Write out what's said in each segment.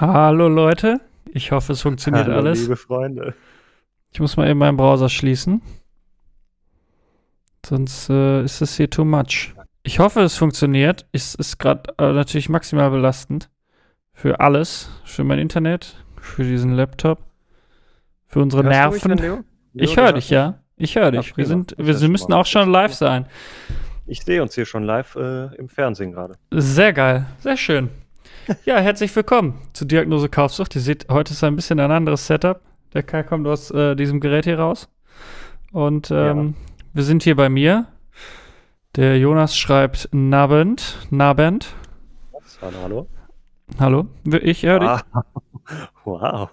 Hallo Leute, ich hoffe es funktioniert Hallo, alles. liebe Freunde. Ich muss mal eben meinen Browser schließen. Sonst äh, ist es hier too much. Ich hoffe es funktioniert. Es ist gerade äh, natürlich maximal belastend. Für alles. Für mein Internet, für diesen Laptop, für unsere Hörst Nerven. denn, Leo? Leo, ich höre dich, ja. Ich höre dich. Ja, wir sind, wir schon müssen auch schon live sein. Ich sehe uns hier schon live äh, im Fernsehen gerade. Sehr geil, sehr schön. Ja, herzlich willkommen zu Diagnose Kaufsucht. Ihr seht, heute ist ein bisschen ein anderes Setup. Der Kai kommt aus äh, diesem Gerät hier raus. Und ähm, wir sind hier bei mir. Der Jonas schreibt Nabend. Nabend. Hallo, hallo. Ich höre dich. Ah, wow.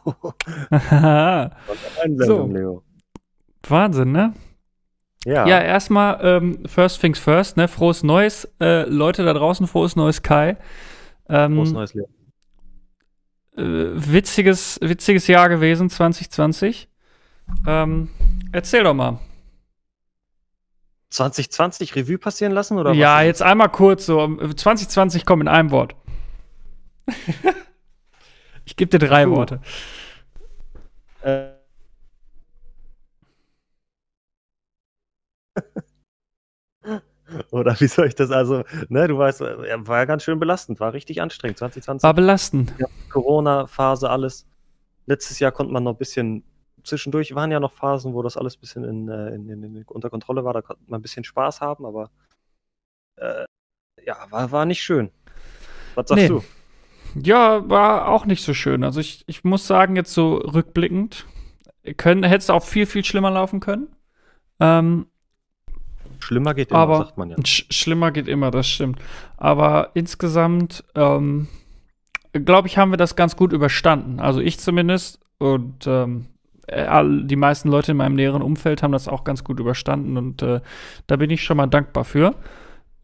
Einblendung, So. Leo. Wahnsinn, ne? Ja, Ja, erstmal ähm, First Things First, ne? Frohes Neues. Äh, Leute da draußen, frohes Neues Kai. Ähm, neues Leo. äh, witziges, witziges Jahr gewesen, 2020. Ähm, erzähl doch mal. 2020 Revue passieren lassen oder ja, was? jetzt einmal kurz so. ähm, 2020 kommt in einem Wort. ich gebe dir drei Puh. Worte. Äh, Oder wie soll ich das also, ne, du weißt, äh, war ja ganz schön belastend, war richtig anstrengend. 2020 War belastend. ja, Corona-Phase, alles. Letztes Jahr konnte man noch ein bisschen, zwischendurch waren ja noch Phasen, wo das alles ein bisschen in, äh, in, in, in, unter Kontrolle war, da konnte man ein bisschen Spaß haben, aber äh, ja, war, war nicht schön. Was sagst Nee. du? Ja, war auch nicht so schön. Also ich, ich muss sagen, jetzt so rückblickend, können, hätte es auch viel, viel schlimmer laufen können. Ähm, Schlimmer geht immer, Aber- sagt man ja. Sch schlimmer geht immer, das stimmt. Aber insgesamt, ähm, glaube ich, haben wir das ganz gut überstanden. Also ich zumindest und ähm, äh, die meisten Leute in meinem näheren Umfeld haben das auch ganz gut überstanden und äh, da bin ich schon mal dankbar für.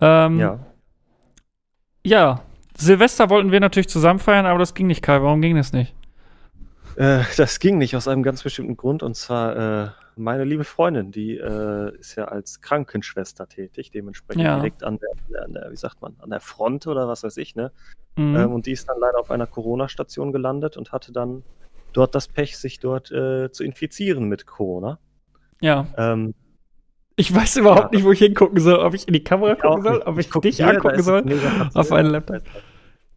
Ähm, Ja. ja, Silvester wollten wir natürlich zusammen feiern, aber das ging nicht, Kai. Warum ging das nicht? Äh, das ging nicht aus einem ganz bestimmten Grund und zwar äh, meine liebe Freundin, die äh, ist ja als Krankenschwester tätig, dementsprechend Ja. direkt an der, an der, wie sagt man, an der Front oder was weiß ich, ne? Mhm. Ähm, und die ist dann leider auf einer Corona-Station gelandet und hatte dann dort das Pech, sich dort äh, zu infizieren mit Corona. ja. Ähm, Ich weiß überhaupt Ja. nicht, wo ich hingucken soll, ob ich in die Kamera ich gucken soll, ob ich dich hier, angucken soll. auf einen Laptop.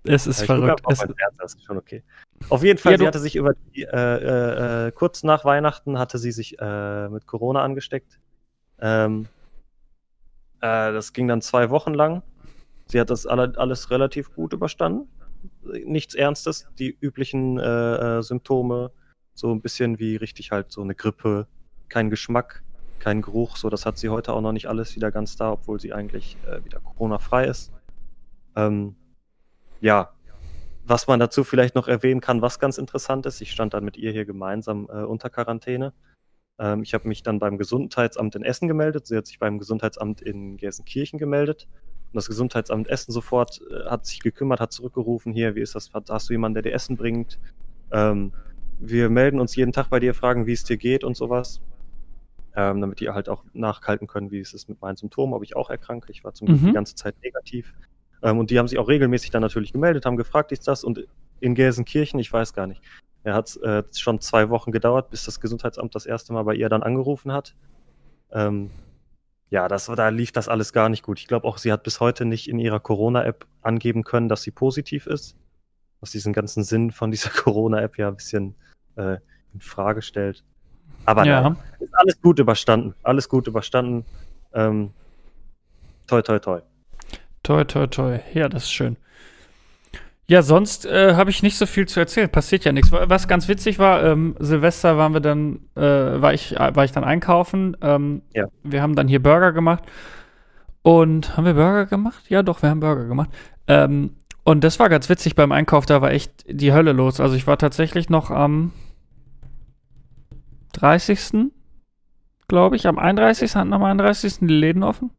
Es ist Ja, verrückt. Es, Fernseher, das ist schon okay. Auf jeden Fall, Ja, sie hatte sich über die, äh, äh, äh, kurz nach Weihnachten hatte sie sich äh, mit Corona angesteckt. Ähm, äh, das ging dann zwei Wochen lang. Sie hat das alle, alles relativ gut überstanden. Nichts Ernstes, die üblichen äh, Symptome, so ein bisschen wie richtig halt so eine Grippe, kein Geschmack, kein Geruch, so das hat sie heute auch noch nicht alles wieder ganz da, obwohl sie eigentlich wieder Corona-frei ist. Ähm, ja, was man dazu vielleicht noch erwähnen kann, was ganz interessant ist, ich stand dann mit ihr hier gemeinsam äh, unter Quarantäne. Ähm, ich habe mich dann beim Gesundheitsamt in Essen gemeldet. Sie hat sich beim Gesundheitsamt in Gelsenkirchen gemeldet. Und das Gesundheitsamt Essen sofort äh, hat sich gekümmert, hat zurückgerufen, hier, wie ist das, hast du jemanden, der dir Essen bringt? Ähm, wir melden uns jeden Tag bei dir, fragen, wie es dir geht und sowas. Ähm, damit die halt auch nachhalten können, wie es ist mit meinen Symptomen, ob ich auch erkranke. Ich war zum Glück Mhm. die ganze Zeit negativ. Ähm, und die haben sich auch regelmäßig dann natürlich gemeldet, haben gefragt, ist das? Und in Gelsenkirchen, ich weiß gar nicht. Er hat äh, schon zwei Wochen gedauert, bis das Gesundheitsamt das erste Mal bei ihr dann angerufen hat. Ähm, ja, das, da lief das alles gar nicht gut. Ich glaube auch, sie hat bis heute nicht in ihrer Corona-App angeben können, dass sie positiv ist. Was diesen ganzen Sinn von dieser Corona-App ja ein bisschen äh, in Frage stellt. Aber ja. nein, ist alles gut überstanden. Alles gut überstanden. Ähm, toi, toi, toi. Toi, toi, toi. Ja, das ist schön. Ja, sonst äh, habe ich nicht so viel zu erzählen. Passiert ja nichts. Was ganz witzig war, ähm, Silvester waren wir dann, äh, war, ich, war ich dann einkaufen. Ähm, Ja. Wir haben dann hier Burger gemacht. Und haben wir Burger gemacht? Ja, doch, wir haben Burger gemacht. Ähm, und das war ganz witzig beim Einkauf, da war echt die Hölle los. Also ich war tatsächlich noch am 30. glaube ich, am 31. hatten am 31. die Läden offen.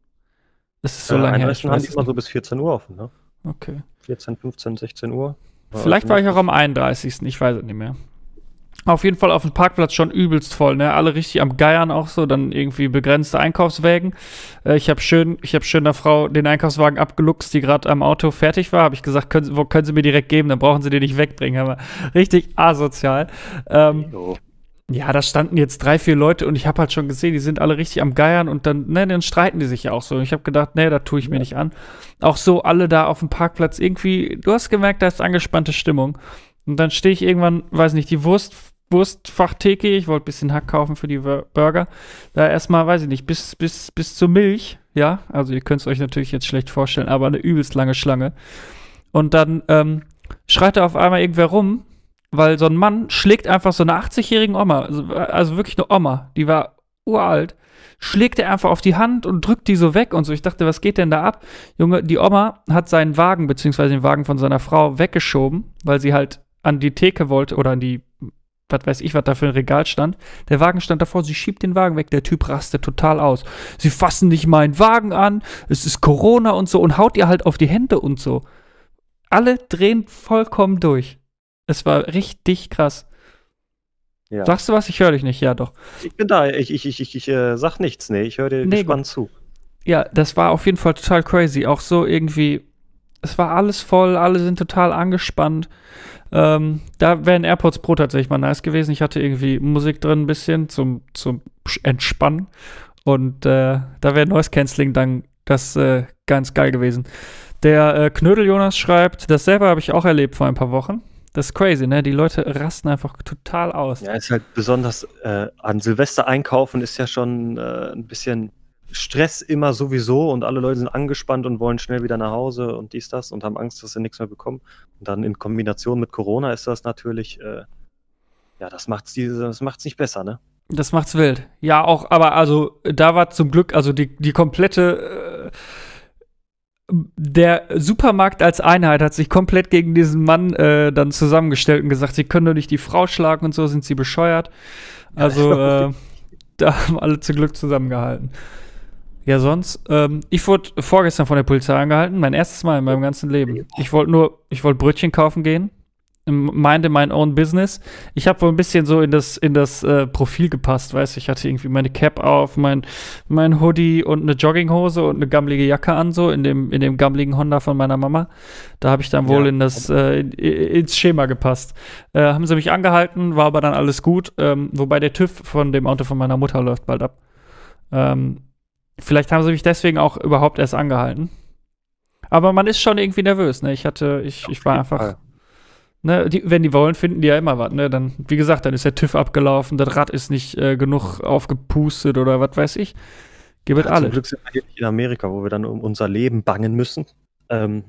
Das ist so Äh, lange her. Ich haben die immer so bis 14 Uhr offen, ne? Okay. 14, 15, 16 Uhr. Vielleicht war ich auch am 31. Ich weiß es nicht mehr. Auf jeden Fall auf dem Parkplatz schon übelst voll, ne? Alle richtig am Geiern auch so, dann irgendwie begrenzte Einkaufswägen. Äh, ich habe schön, ich habe schön der Frau den Einkaufswagen abgeluchst, die gerade am Auto fertig war. Habe ich gesagt, können, wo können Sie mir direkt geben, dann brauchen Sie den nicht wegbringen. Aber richtig asozial. Ähm, ja, da standen jetzt drei, vier Leute und ich habe halt schon gesehen, die sind alle richtig am Geiern und dann, ne, dann streiten die sich ja auch so. Und ich habe gedacht, ne, da tue ich mir nicht an. Auch so alle da auf dem Parkplatz irgendwie, du hast gemerkt, da ist angespannte Stimmung. Und dann stehe ich irgendwann, weiß nicht, die Wurst Wurstfachtheke, ich wollte ein bisschen Hack kaufen für die Burger. Da erstmal, weiß ich nicht, bis, bis, bis zur Milch, ja. Also ihr könnt es euch natürlich jetzt schlecht vorstellen, aber eine übelst lange Schlange. Und dann ähm, schreit da auf einmal irgendwer rum, weil so ein Mann schlägt einfach so eine 80-jährigen Oma, also, also, wirklich eine Oma, die war uralt, schlägt er einfach auf die Hand und drückt die so weg und so. Ich dachte, was geht denn da ab? Junge, die Oma hat seinen Wagen, beziehungsweise den Wagen von seiner Frau weggeschoben, weil sie halt an die Theke wollte oder an die was weiß ich, was da für ein Regal stand. Der Wagen stand davor, sie schiebt den Wagen weg, der Typ rastet total aus. Sie fassen nicht meinen Wagen an, es ist Corona und so und haut ihr halt auf die Hände und so. Alle drehen vollkommen durch. Es war richtig krass. Ja. Sagst du was? Ich höre dich nicht. Ja, doch. Ich bin da. Ich, ich, ich, ich, äh, sag nichts. Nee, ich höre dir nee, gespannt zu. Ja, das war auf jeden Fall total crazy. Auch so irgendwie, es war alles voll, alle sind total angespannt. Ähm, da wären AirPods Pro tatsächlich mal nice gewesen. Ich hatte irgendwie Musik drin ein bisschen zum, zum Entspannen. Und äh, da wäre Noise Cancelling dann das äh, ganz geil gewesen. Der äh, Knödel Jonas schreibt, dasselbe habe ich auch erlebt vor ein paar Wochen. Das ist crazy, ne? Die Leute rasten einfach total aus. Ja, ist halt besonders äh, an Silvester einkaufen ist ja schon äh, ein bisschen Stress immer sowieso und alle Leute sind angespannt und wollen schnell wieder nach Hause und dies, das und haben Angst, dass sie nichts mehr bekommen. Und dann in Kombination mit Corona ist das natürlich, äh, ja, das macht's, diese, das macht's nicht besser, ne? Das macht's wild. Ja, auch, aber also da war zum Glück, also die, die komplette, äh, der Supermarkt als Einheit hat sich komplett gegen diesen Mann äh, dann zusammengestellt und gesagt, sie können doch nicht die Frau schlagen und so, sind sie bescheuert. Also, äh, da haben alle zum Glück zusammengehalten. Ja, sonst, ähm, ich wurde vorgestern von der Polizei angehalten, mein erstes Mal in meinem ganzen Leben. Ich wollte nur, ich wollte Brötchen kaufen gehen, meinte mein own business. Ich habe wohl ein bisschen so in das, in das äh, Profil gepasst, weißt du, ich hatte irgendwie meine Cap auf, mein, mein Hoodie und eine Jogginghose und eine gammelige Jacke an, so in dem, in dem gammeligen Honda von meiner Mama. Da habe ich dann wohl ja. in das, äh, in, ins Schema gepasst. Äh, haben sie mich angehalten, war aber dann alles gut, ähm, wobei der TÜV von dem Auto von meiner Mutter läuft bald ab. Ähm, Vielleicht haben sie mich deswegen auch überhaupt erst angehalten. Aber man ist schon irgendwie nervös, ne? Ich hatte, ich, ich war einfach. Ne, die, wenn die wollen, finden die ja immer was, ne? Dann, wie gesagt, dann ist der TÜV abgelaufen, das Rad ist nicht äh, genug aufgepustet oder was weiß ich. Gibt ja, alle. Zum Glück sind wir hier nicht in Amerika, wo wir dann um unser Leben bangen müssen. Ähm,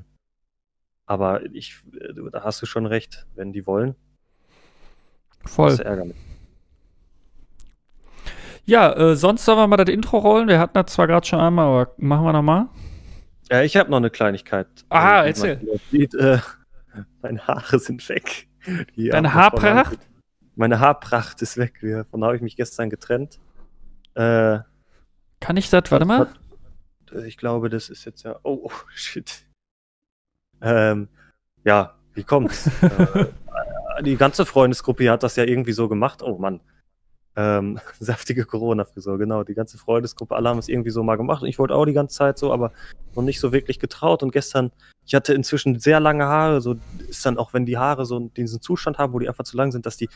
aber ich, äh, da hast du schon recht, wenn die wollen. Voll. Das ist ärgerlich. Ja, äh, sonst sollen wir mal das Intro rollen. Wir hatten das zwar gerade schon einmal, aber machen wir nochmal. Ja, ich habe noch eine Kleinigkeit. Ah, also, erzähl. Sieht, äh, meine Haare sind weg. Die Deine Haarpracht? Meine Haarpracht ist weg. Davon habe ich mich gestern getrennt. Äh, Kann ich das? Warte mal. Ich glaube, das ist jetzt ja. Oh, oh shit. Ähm, ja, wie kommt's? äh, die ganze Freundesgruppe hat das ja irgendwie so gemacht. Oh Mann. Ähm, saftige Corona-Frisur, genau. Die ganze Freundesgruppe, alle haben es irgendwie so mal gemacht. Und ich wollte auch die ganze Zeit so, aber noch nicht so wirklich getraut. Und gestern, ich hatte inzwischen sehr lange Haare. So ist dann auch, wenn die Haare so diesen Zustand haben, wo die einfach zu lang sind, dass die,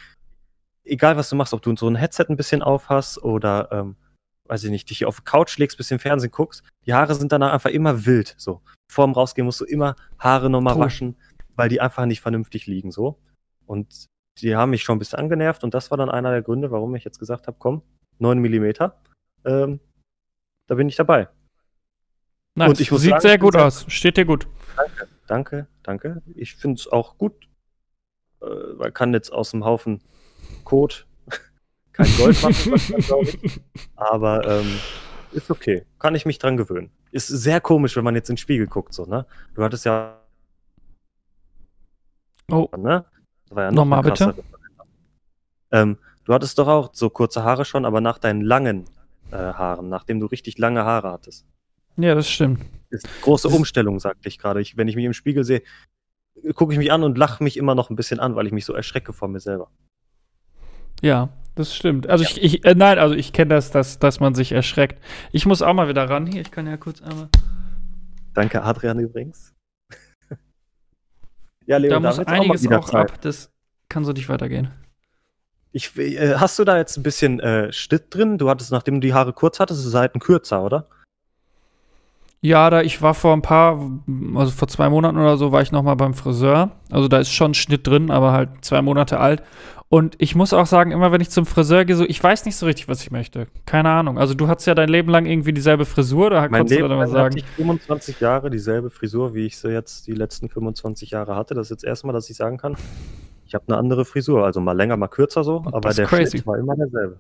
egal was du machst, ob du so ein Headset ein bisschen auf hast oder, ähm, weiß ich nicht, dich auf die Couch legst, bisschen Fernsehen guckst, die Haare sind danach einfach immer wild. So. Vorm Rausgehen musst du immer Haare nochmal waschen, weil die einfach nicht vernünftig liegen. So. Und die haben mich schon ein bisschen angenervt und das war dann einer der Gründe, warum ich jetzt gesagt habe, komm, 9 mm, ähm, da bin ich dabei. Nice. Und ich muss Sieht sagen, sehr gut aus. Steht dir gut. Danke, danke, danke. Ich finde es auch gut. Äh, man kann jetzt aus dem Haufen Code kein Gold machen, glaube ich. Aber ähm, ist okay. Kann ich mich dran gewöhnen. Ist sehr komisch, wenn man jetzt in den Spiegel guckt, so, ne? Du hattest ja. Oh. Ne? War ja noch Nochmal bitte. Ähm, du hattest doch auch so kurze Haare schon, aber nach deinen langen äh, Haaren, nachdem du richtig lange Haare hattest. Ja, das stimmt. Ist große Umstellung, sagte ich gerade. Ich, wenn ich mich im Spiegel sehe, gucke ich mich an und lache mich immer noch ein bisschen an, weil ich mich so erschrecke vor mir selber. Ja, das stimmt. Also ich, ich äh, nein, also ich kenne das, dass, dass man sich erschreckt. Ich muss auch mal wieder ran. Hier, ich kann ja kurz einmal. Danke, Adrian, übrigens. Ja, Leo, da muss einiges auch, auch ab. Das kann so nicht weitergehen. Ich, äh, hast du da jetzt ein bisschen äh, Schnitt drin? Du hattest, nachdem du die Haare kurz hattest, die Seiten kürzer, oder? Ja, da ich war vor ein paar, also vor zwei Monaten oder so, war ich noch mal beim Friseur. Also da ist schon Schnitt drin, aber halt zwei Monate alt. Und ich muss auch sagen, immer wenn ich zum Friseur gehe, so, ich weiß nicht so richtig, was ich möchte. Keine Ahnung. Also du hattest ja dein Leben lang irgendwie dieselbe Frisur, da mein Leben du dann mal sagen. Ich 25 Jahre dieselbe Frisur, wie ich sie jetzt die letzten 25 Jahre hatte. Das ist jetzt erstmal, dass ich sagen kann, ich habe eine andere Frisur. Also mal länger, mal kürzer so, aber der crazy. Schnitt war immer derselbe.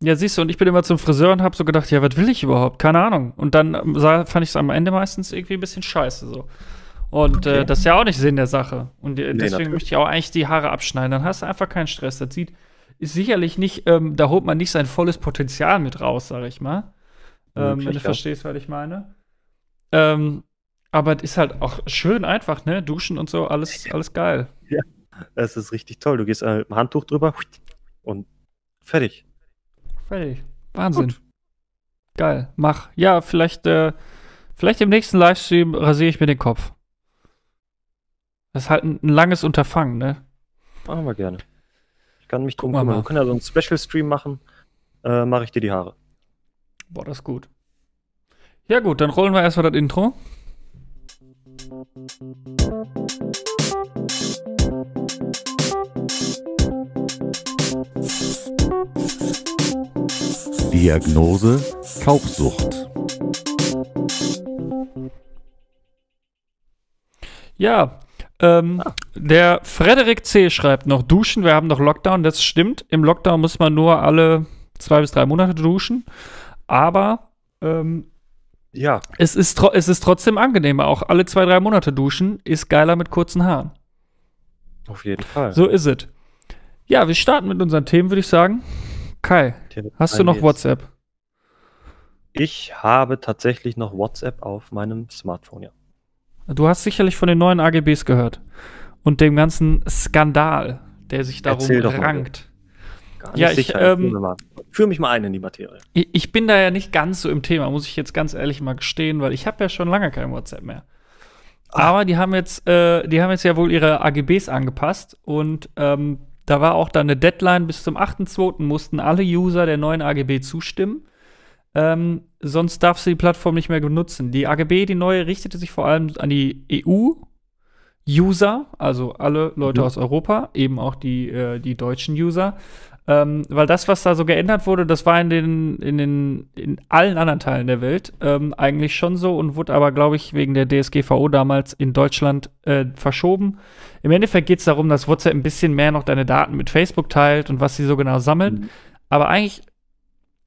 Ja, siehst du, und ich bin immer zum Friseur und habe so gedacht, ja, was will ich überhaupt? Keine Ahnung. Und dann ähm, sah, fand ich es am Ende meistens irgendwie ein bisschen scheiße so. Und äh, okay. äh, das ist ja auch nicht Sinn der Sache. Und äh, deswegen nee, möchte ich auch eigentlich die Haare abschneiden. Dann hast du einfach keinen Stress. Das sieht, ist sicherlich nicht, ähm, da holt man nicht sein volles Potenzial mit raus, sag ich mal. Ähm, wenn du verstehst, was ich meine. Ähm, aber es ist halt auch schön einfach, ne? Duschen und so, alles, alles geil. Ja, es ist richtig toll. Du gehst äh, mit dem Handtuch drüber und fertig. Fertig. Wahnsinn. Gut. Geil. Mach. Ja, vielleicht, äh, vielleicht im nächsten Livestream rasiere ich mir den Kopf. Das ist halt ein, ein langes Unterfangen, ne? Machen wir gerne. Ich kann mich drum kümmern. Wir können ja so einen Special-Stream machen. Äh, Mache ich dir die Haare. Boah, das ist gut. Ja, gut, dann rollen wir erstmal das Intro. Diagnose Kaufsucht. Ja, ähm, ah. der Frederik C. schreibt noch, duschen, wir haben noch Lockdown, das stimmt. Im Lockdown muss man nur alle zwei bis drei Monate duschen. Aber ähm, ja. es, ist es ist trotzdem angenehmer. Auch alle zwei, drei Monate duschen ist geiler mit kurzen Haaren. Auf jeden Fall. So ist es. Ja, wir starten mit unseren Themen, würde ich sagen. Kai, hast du noch WhatsApp? Ich habe tatsächlich noch WhatsApp auf meinem Smartphone, ja. Du hast sicherlich von den neuen AGBs gehört und dem ganzen Skandal, der sich darum rankt. ja, ich ähm, führe mich mal ein in die Materie. Ich, ich, bin da ja nicht ganz so im Thema, muss ich jetzt ganz ehrlich mal gestehen, weil ich habe ja schon lange kein WhatsApp mehr. Ach. Aber die haben jetzt, äh, die haben jetzt ja wohl ihre AGBs angepasst und ähm, da war auch dann eine Deadline, bis zum 8.2. mussten alle User der neuen AGB zustimmen. Ähm, sonst darfst du die Plattform nicht mehr benutzen. Die AGB, die neue, richtete sich vor allem an die EU-User, also alle Leute mhm. aus Europa, eben auch die, äh, die deutschen User. Ähm, weil das, was da so geändert wurde, das war in den, in den, in allen anderen Teilen der Welt ähm, eigentlich schon so und wurde aber, glaube ich, wegen der DSGVO damals in Deutschland äh, verschoben. Im Endeffekt geht es darum, dass WhatsApp ein bisschen mehr noch deine Daten mit Facebook teilt und was sie so genau sammelt. Mhm. Aber eigentlich,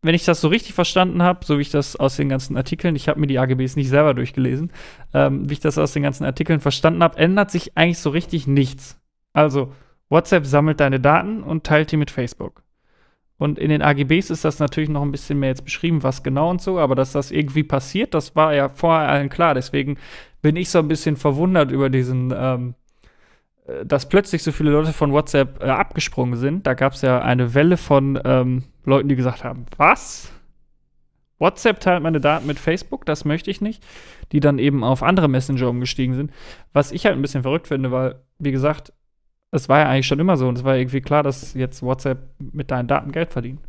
wenn ich das so richtig verstanden habe, so wie ich das aus den ganzen Artikeln, ich habe mir die AGBs nicht selber durchgelesen, ähm, wie ich das aus den ganzen Artikeln verstanden habe, ändert sich eigentlich so richtig nichts. Also, WhatsApp sammelt deine Daten und teilt die mit Facebook. Und in den AGBs ist das natürlich noch ein bisschen mehr jetzt beschrieben, was genau und so, aber dass das irgendwie passiert, das war ja vorher allen klar. Deswegen bin ich so ein bisschen verwundert über diesen, ähm, äh, dass plötzlich so viele Leute von WhatsApp äh, abgesprungen sind. Da gab es ja eine Welle von ähm, Leuten, die gesagt haben, was? WhatsApp teilt meine Daten mit Facebook, das möchte ich nicht, die dann eben auf andere Messenger umgestiegen sind. Was ich halt ein bisschen verrückt finde, weil, wie gesagt, es war ja eigentlich schon immer so und es war irgendwie klar, dass jetzt WhatsApp mit deinen Daten Geld verdient.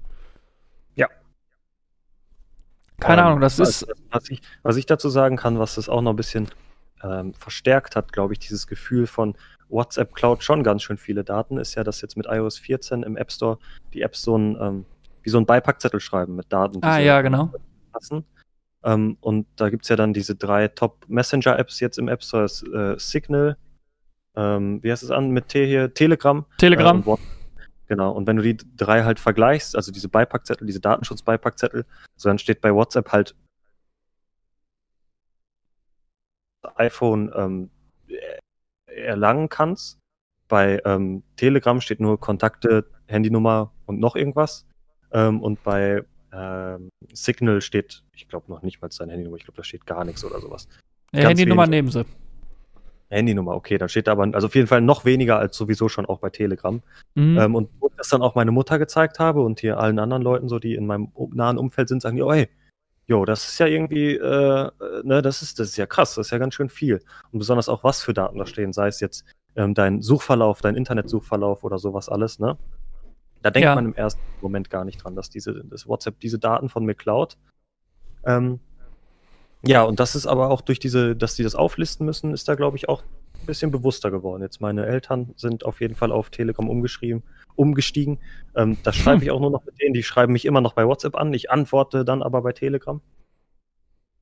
Ja. Keine ähm, Ahnung, das ist. Was ich, was ich, dazu sagen kann, was das auch noch ein bisschen ähm, verstärkt hat, glaube ich, dieses Gefühl von WhatsApp Cloud schon ganz schön viele Daten, ist ja, dass jetzt mit iOS 14 im App Store die Apps so ein, ähm, wie so ein Beipackzettel schreiben mit Daten. Ah, ja, genau. Passen. Ähm, und da gibt es ja dann diese drei Top-Messenger-Apps jetzt im App Store, das, äh, Signal, ähm, wie heißt es an mit T hier? Telegram. Telegram. Äh, genau. Und wenn du die drei halt vergleichst, also diese Beipackzettel, diese Datenschutz-Beipackzettel, so dann steht bei WhatsApp halt iPhone ähm, erlangen kannst. Bei ähm, Telegram steht nur Kontakte, Handynummer und noch irgendwas. Ähm, und bei ähm, Signal steht, ich glaube noch nicht mal seine Handynummer, ich glaube, da steht gar nichts oder sowas. Ja, Handynummer nehmen sie. Handynummer, okay, dann steht da aber, also auf jeden Fall noch weniger als sowieso schon auch bei Telegram. Mhm. Ähm, und wo ich das dann auch meine Mutter gezeigt habe und hier allen anderen Leuten, so die in meinem nahen Umfeld sind, sagen die, oh hey, jo, das ist ja irgendwie, äh, ne, das ist, das ist ja krass, das ist ja ganz schön viel. Und besonders auch, was für Daten da stehen, sei es jetzt ähm, dein Suchverlauf, dein Internetsuchverlauf oder sowas alles, ne? Da denkt Ja. man im ersten Moment gar nicht dran, dass diese, das WhatsApp diese Daten von mir klaut. Ähm, ja, und das ist aber auch durch diese, dass die das auflisten müssen, ist da, glaube ich, auch ein bisschen bewusster geworden. Jetzt meine Eltern sind auf jeden Fall auf Telegram umgeschrieben, umgestiegen. Ähm, das schreibe ich auch nur noch mit denen, die schreiben mich immer noch bei WhatsApp an. Ich antworte dann aber bei Telegram.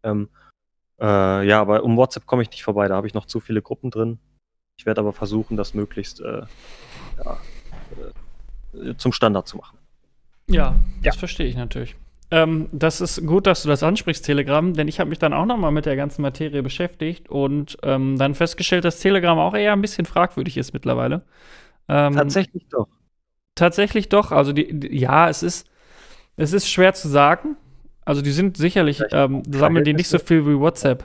Ähm, äh, ja, aber um WhatsApp komme ich nicht vorbei, da habe ich noch zu viele Gruppen drin. Ich werde aber versuchen, das möglichst äh, ja, äh, zum Standard zu machen. Ja, das verstehe ich natürlich. Ähm, das ist gut, dass du das ansprichst, Telegram, denn ich habe mich dann auch noch mal mit der ganzen Materie beschäftigt und ähm, dann festgestellt, dass Telegram auch eher ein bisschen fragwürdig ist mittlerweile. Ähm, Tatsächlich doch. Tatsächlich doch. Also die, die, ja, es ist, es ist schwer zu sagen. Also die sind sicherlich, ähm, sammeln die nicht so viel wie WhatsApp.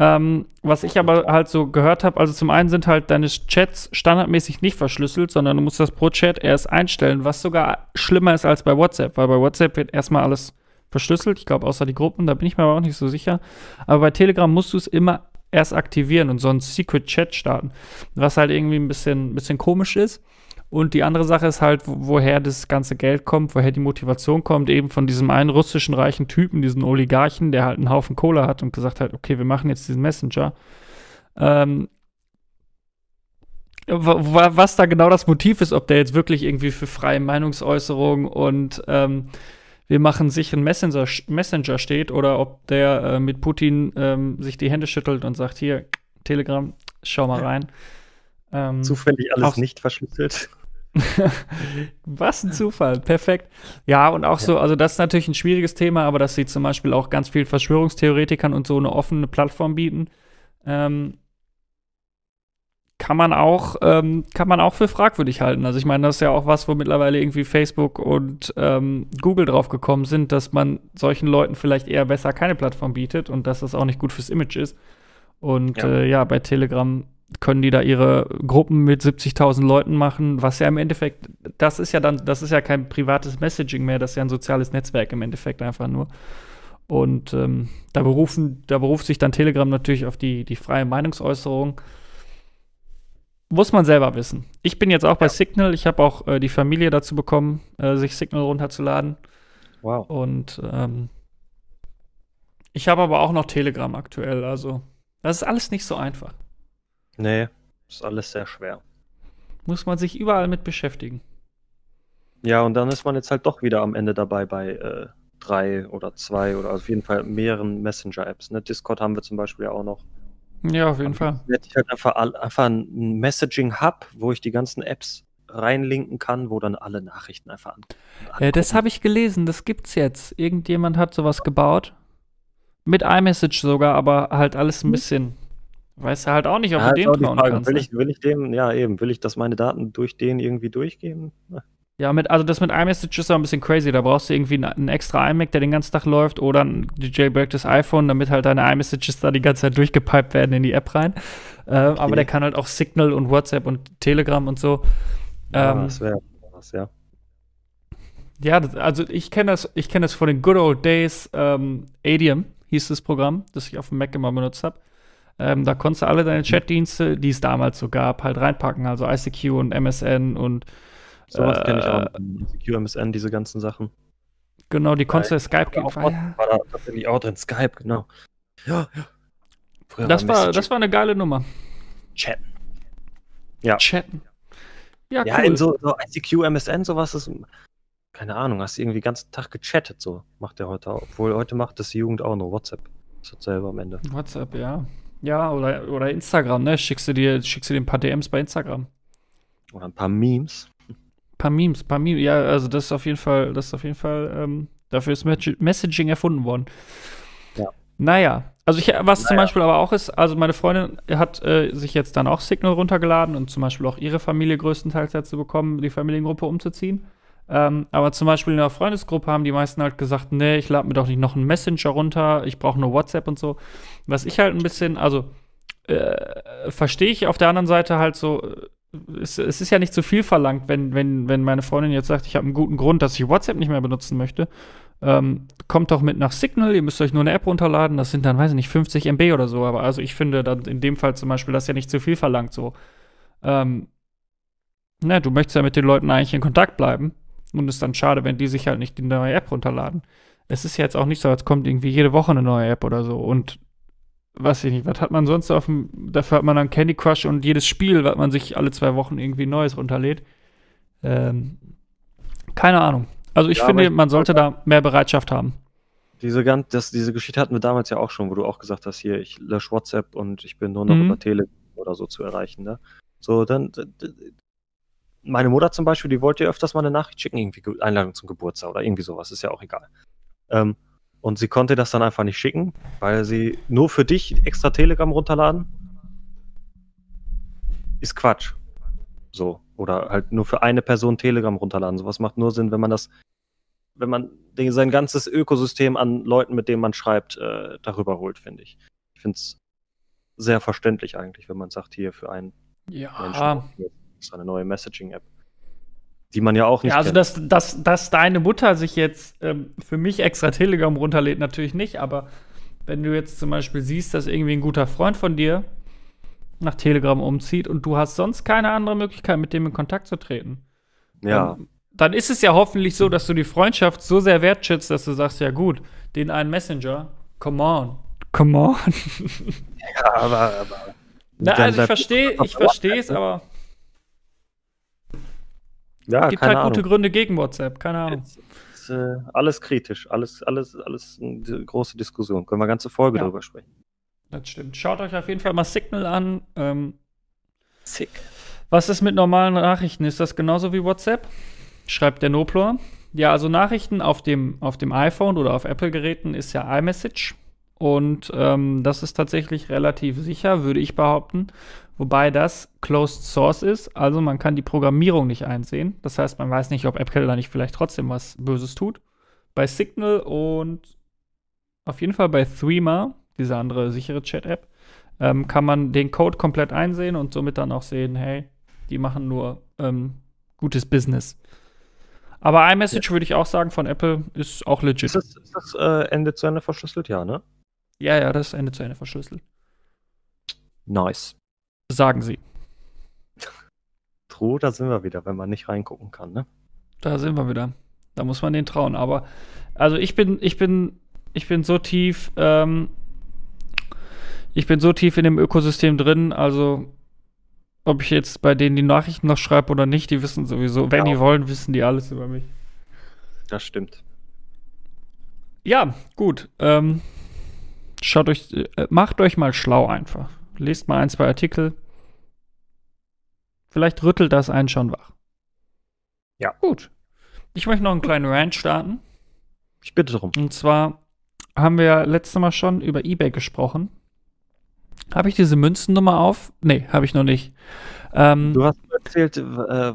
Ähm, was ich aber halt so gehört habe, also zum einen sind halt deine Chats standardmäßig nicht verschlüsselt, sondern du musst das pro Chat erst einstellen, was sogar schlimmer ist als bei WhatsApp, weil bei WhatsApp wird erstmal alles verschlüsselt, ich glaube außer die Gruppen, da bin ich mir aber auch nicht so sicher. Aber bei Telegram musst du es immer erst aktivieren und so einen Secret Chat starten, was halt irgendwie ein bisschen, bisschen komisch ist. Und die andere Sache ist halt, wo- woher das ganze Geld kommt, woher die Motivation kommt, eben von diesem einen russischen reichen Typen, diesen Oligarchen, der halt einen Haufen Kohle hat und gesagt hat, okay, wir machen jetzt diesen Messenger. Ähm, wa- wa- was da genau das Motiv ist, ob der jetzt wirklich irgendwie für freie Meinungsäußerung und ähm, wir machen sicheren Messenger, Messenger steht oder ob der äh, mit Putin ähm, sich die Hände schüttelt und sagt, hier, Telegram, schau mal rein. Ähm, Zufällig alles auch- nicht verschlüsselt. Was ein Zufall, perfekt. Ja, und auch so, also das ist natürlich ein schwieriges Thema, aber dass sie zum Beispiel auch ganz viel Verschwörungstheoretikern und so eine offene Plattform bieten, ähm, kann man auch, ähm, kann man auch für fragwürdig halten. Also ich meine, das ist ja auch was, wo mittlerweile irgendwie Facebook und ähm, Google drauf gekommen sind, dass man solchen Leuten vielleicht eher besser keine Plattform bietet und dass das auch nicht gut fürs Image ist. Und Ja. äh, ja, bei Telegram können die da ihre Gruppen mit 70.000 Leuten machen, was ja im Endeffekt, das ist ja dann, das ist ja kein privates Messaging mehr, das ist ja ein soziales Netzwerk im Endeffekt einfach nur. Und ähm, da berufen, da beruft sich dann Telegram natürlich auf die, die freie Meinungsäußerung. Muss man selber wissen. Ich bin jetzt auch bei Signal, ich habe auch äh, die Familie dazu bekommen, äh, sich Signal runterzuladen. Wow. Und ähm, ich habe aber auch noch Telegram aktuell, also das ist alles nicht so einfach. Nee, ist alles sehr schwer. Muss man sich überall mit beschäftigen. Ja, und dann ist man jetzt halt doch wieder am Ende dabei bei äh, drei oder zwei oder auf jeden Fall mehreren Messenger-Apps. Ne? Discord haben wir zum Beispiel ja auch noch. Ja, auf jeden Fall. Jetzt hätte ich halt einfach, einfach ein Messaging-Hub, wo ich die ganzen Apps reinlinken kann, wo dann alle Nachrichten einfach an. Ja, das habe ich gelesen, das gibt's jetzt. Irgendjemand hat sowas gebaut. Mit iMessage sogar, aber halt alles ein bisschen. Weiß halt auch nicht, ob Ja, du die trauen Frage, kannst. will ne? ich, will ich dem, ja eben, will ich, dass meine Daten durch den irgendwie durchgehen? Ja, mit, also das mit iMessage ist auch ein bisschen crazy. Da brauchst du irgendwie einen, einen extra iMac, der den ganzen Tag läuft, oder ein jailbreaktes iPhone, damit halt deine iMessages da die ganze Zeit durchgepiped werden in die App rein. Äh, Aber der kann halt auch Signal und WhatsApp und Telegram und so. Ja, Ähm, das wäre was, ja. Ja, das, also ich kenne das, ich kenne das von den Good Old Days. Ähm, Adium hieß das Programm, das ich auf dem Mac immer benutzt habe. Ähm, da konntest du alle deine Chatdienste, die es damals so gab, halt reinpacken. Also ICQ und MSN und Sowas äh, kenne ich auch. QMSN, diese ganzen Sachen. genau, die konntest du Skype War, auch, gegen. Ja, war da tatsächlich auch drin. Skype, genau. Ja, ja. Früher das, war, das war eine geile Nummer. Chat. Ja. Chatten. Ja, Ja, cool. in so, so ICQ, MSN, sowas ist. Keine Ahnung, hast du irgendwie den ganzen Tag gechattet, so. Macht der heute auch. Obwohl heute macht das die Jugend auch nur WhatsApp. Das hat selber am Ende. WhatsApp, ja. Ja, oder, oder Instagram, ne? Schickst du dir, schickst du dir ein paar DMs bei Instagram. Oder ein paar Memes. paar Memes, paar Memes. Ja, also das ist auf jeden Fall, das ist auf jeden Fall, ähm, dafür ist Messag- Messaging erfunden worden. Ja. Naja, also ich, was zum Naja. Beispiel aber auch ist, also meine Freundin hat äh, sich jetzt dann auch Signal runtergeladen und zum Beispiel auch ihre Familie größtenteils dazu bekommen, die Familiengruppe umzuziehen. Ähm, aber zum Beispiel in der Freundesgruppe haben die meisten halt gesagt, nee, ich lade mir doch nicht noch einen Messenger runter, ich brauche nur WhatsApp und so. Was ich halt ein bisschen, also äh, verstehe ich auf der anderen Seite halt so, äh, es, es, ist ja nicht zu viel verlangt, wenn, wenn, wenn meine Freundin jetzt sagt, ich habe einen guten Grund, dass ich WhatsApp nicht mehr benutzen möchte. Ähm, kommt doch mit nach Signal, ihr müsst euch nur eine App runterladen, das sind dann, weiß ich nicht, 50 MB oder so. Aber also ich finde dann in dem Fall zum Beispiel, das ja nicht zu viel verlangt. So, ähm, na, du möchtest ja mit den Leuten eigentlich in Kontakt bleiben. Und ist dann schade, wenn die sich halt nicht die neue App runterladen. Es ist ja jetzt auch nicht so, als kommt irgendwie jede Woche eine neue App oder so. Und weiß ich nicht, was hat man sonst auf dem, dafür hat man dann Candy Crush und jedes Spiel, was man sich alle zwei Wochen irgendwie Neues runterlädt. Ähm, keine Ahnung. Also ich ja, finde, ich man sollte da mehr Bereitschaft haben. Diese, ganz, das, diese Geschichte hatten wir damals ja auch schon, wo du auch gesagt hast, hier, ich lösche WhatsApp und ich bin nur noch mhm. über Tele oder so zu erreichen. Ne? So, dann, meine Mutter zum Beispiel, die wollte ja öfters mal eine Nachricht schicken, irgendwie Einladung zum Geburtstag oder irgendwie sowas, ist ja auch egal. Ähm, und sie konnte das dann einfach nicht schicken, weil sie nur für dich extra Telegram runterladen. Ist Quatsch. So. Oder halt nur für eine Person Telegram runterladen. Sowas macht nur Sinn, wenn man das, wenn man sein ganzes Ökosystem an Leuten, mit denen man schreibt, äh, darüber holt, finde ich. Ich finde es sehr verständlich eigentlich, wenn man sagt, hier für einen ja. Menschen ist eine neue Messaging-App die man ja auch nicht. Ja, also, dass, dass, dass deine Mutter sich jetzt ähm, für mich extra Telegram runterlädt, natürlich nicht, aber wenn du jetzt zum Beispiel siehst, dass irgendwie ein guter Freund von dir nach Telegram umzieht und du hast sonst keine andere Möglichkeit, mit dem in Kontakt zu treten. Ja. Dann, dann ist es ja hoffentlich so, dass du die Freundschaft so sehr wertschätzt, dass du sagst, ja gut, den einen Messenger, come on. Come on. ja, aber, aber Na, also ich verstehe, ich verstehe es, aber ja, gibt halt gute Gründe gegen WhatsApp, keine Ahnung. Ist, ist, äh, alles kritisch, alles, alles, alles eine große Diskussion. Können wir eine ganze Folge ja. darüber sprechen. Das stimmt. Schaut euch auf jeden Fall mal Signal an. Ähm, Sick. Was ist mit normalen Nachrichten? Ist das genauso wie WhatsApp? Schreibt der Noplor. Ja, also Nachrichten auf dem, auf dem iPhone oder auf Apple-Geräten ist ja iMessage. Und ähm, das ist tatsächlich relativ sicher, würde ich behaupten wobei das Closed Source ist, also man kann die Programmierung nicht einsehen. Das heißt, man weiß nicht, ob AppKiller da nicht vielleicht trotzdem was Böses tut. Bei Signal und auf jeden Fall bei Threema, diese andere sichere Chat-App, ähm, kann man den Code komplett einsehen und somit dann auch sehen, hey, die machen nur ähm, gutes Business. Aber iMessage ja. würde ich auch sagen von Apple ist auch legit. Ist das, ist das äh, Ende zu Ende verschlüsselt? Ja, ne? Ja, ja, das ist Ende zu Ende verschlüsselt. Nice sagen sie. True, da sind wir wieder, wenn man nicht reingucken kann, ne? Da sind wir wieder. Da muss man den trauen. Aber also ich bin, ich bin, ich bin so tief, ähm, ich bin so tief in dem Ökosystem drin, also ob ich jetzt bei denen die Nachrichten noch schreibe oder nicht, die wissen sowieso. Wenn ja. die wollen, wissen die alles über mich. Das stimmt. Ja, gut. Ähm, schaut euch, äh, macht euch mal schlau einfach lest mal ein, zwei Artikel. Vielleicht rüttelt das einen schon wach. Ja. Gut. Ich möchte noch einen kleinen Rant starten. Ich bitte darum. Und zwar haben wir ja letztes Mal schon über eBay gesprochen. Habe ich diese Münzennummer auf? Nee, habe ich noch nicht. Ähm, du hast erzählt, äh,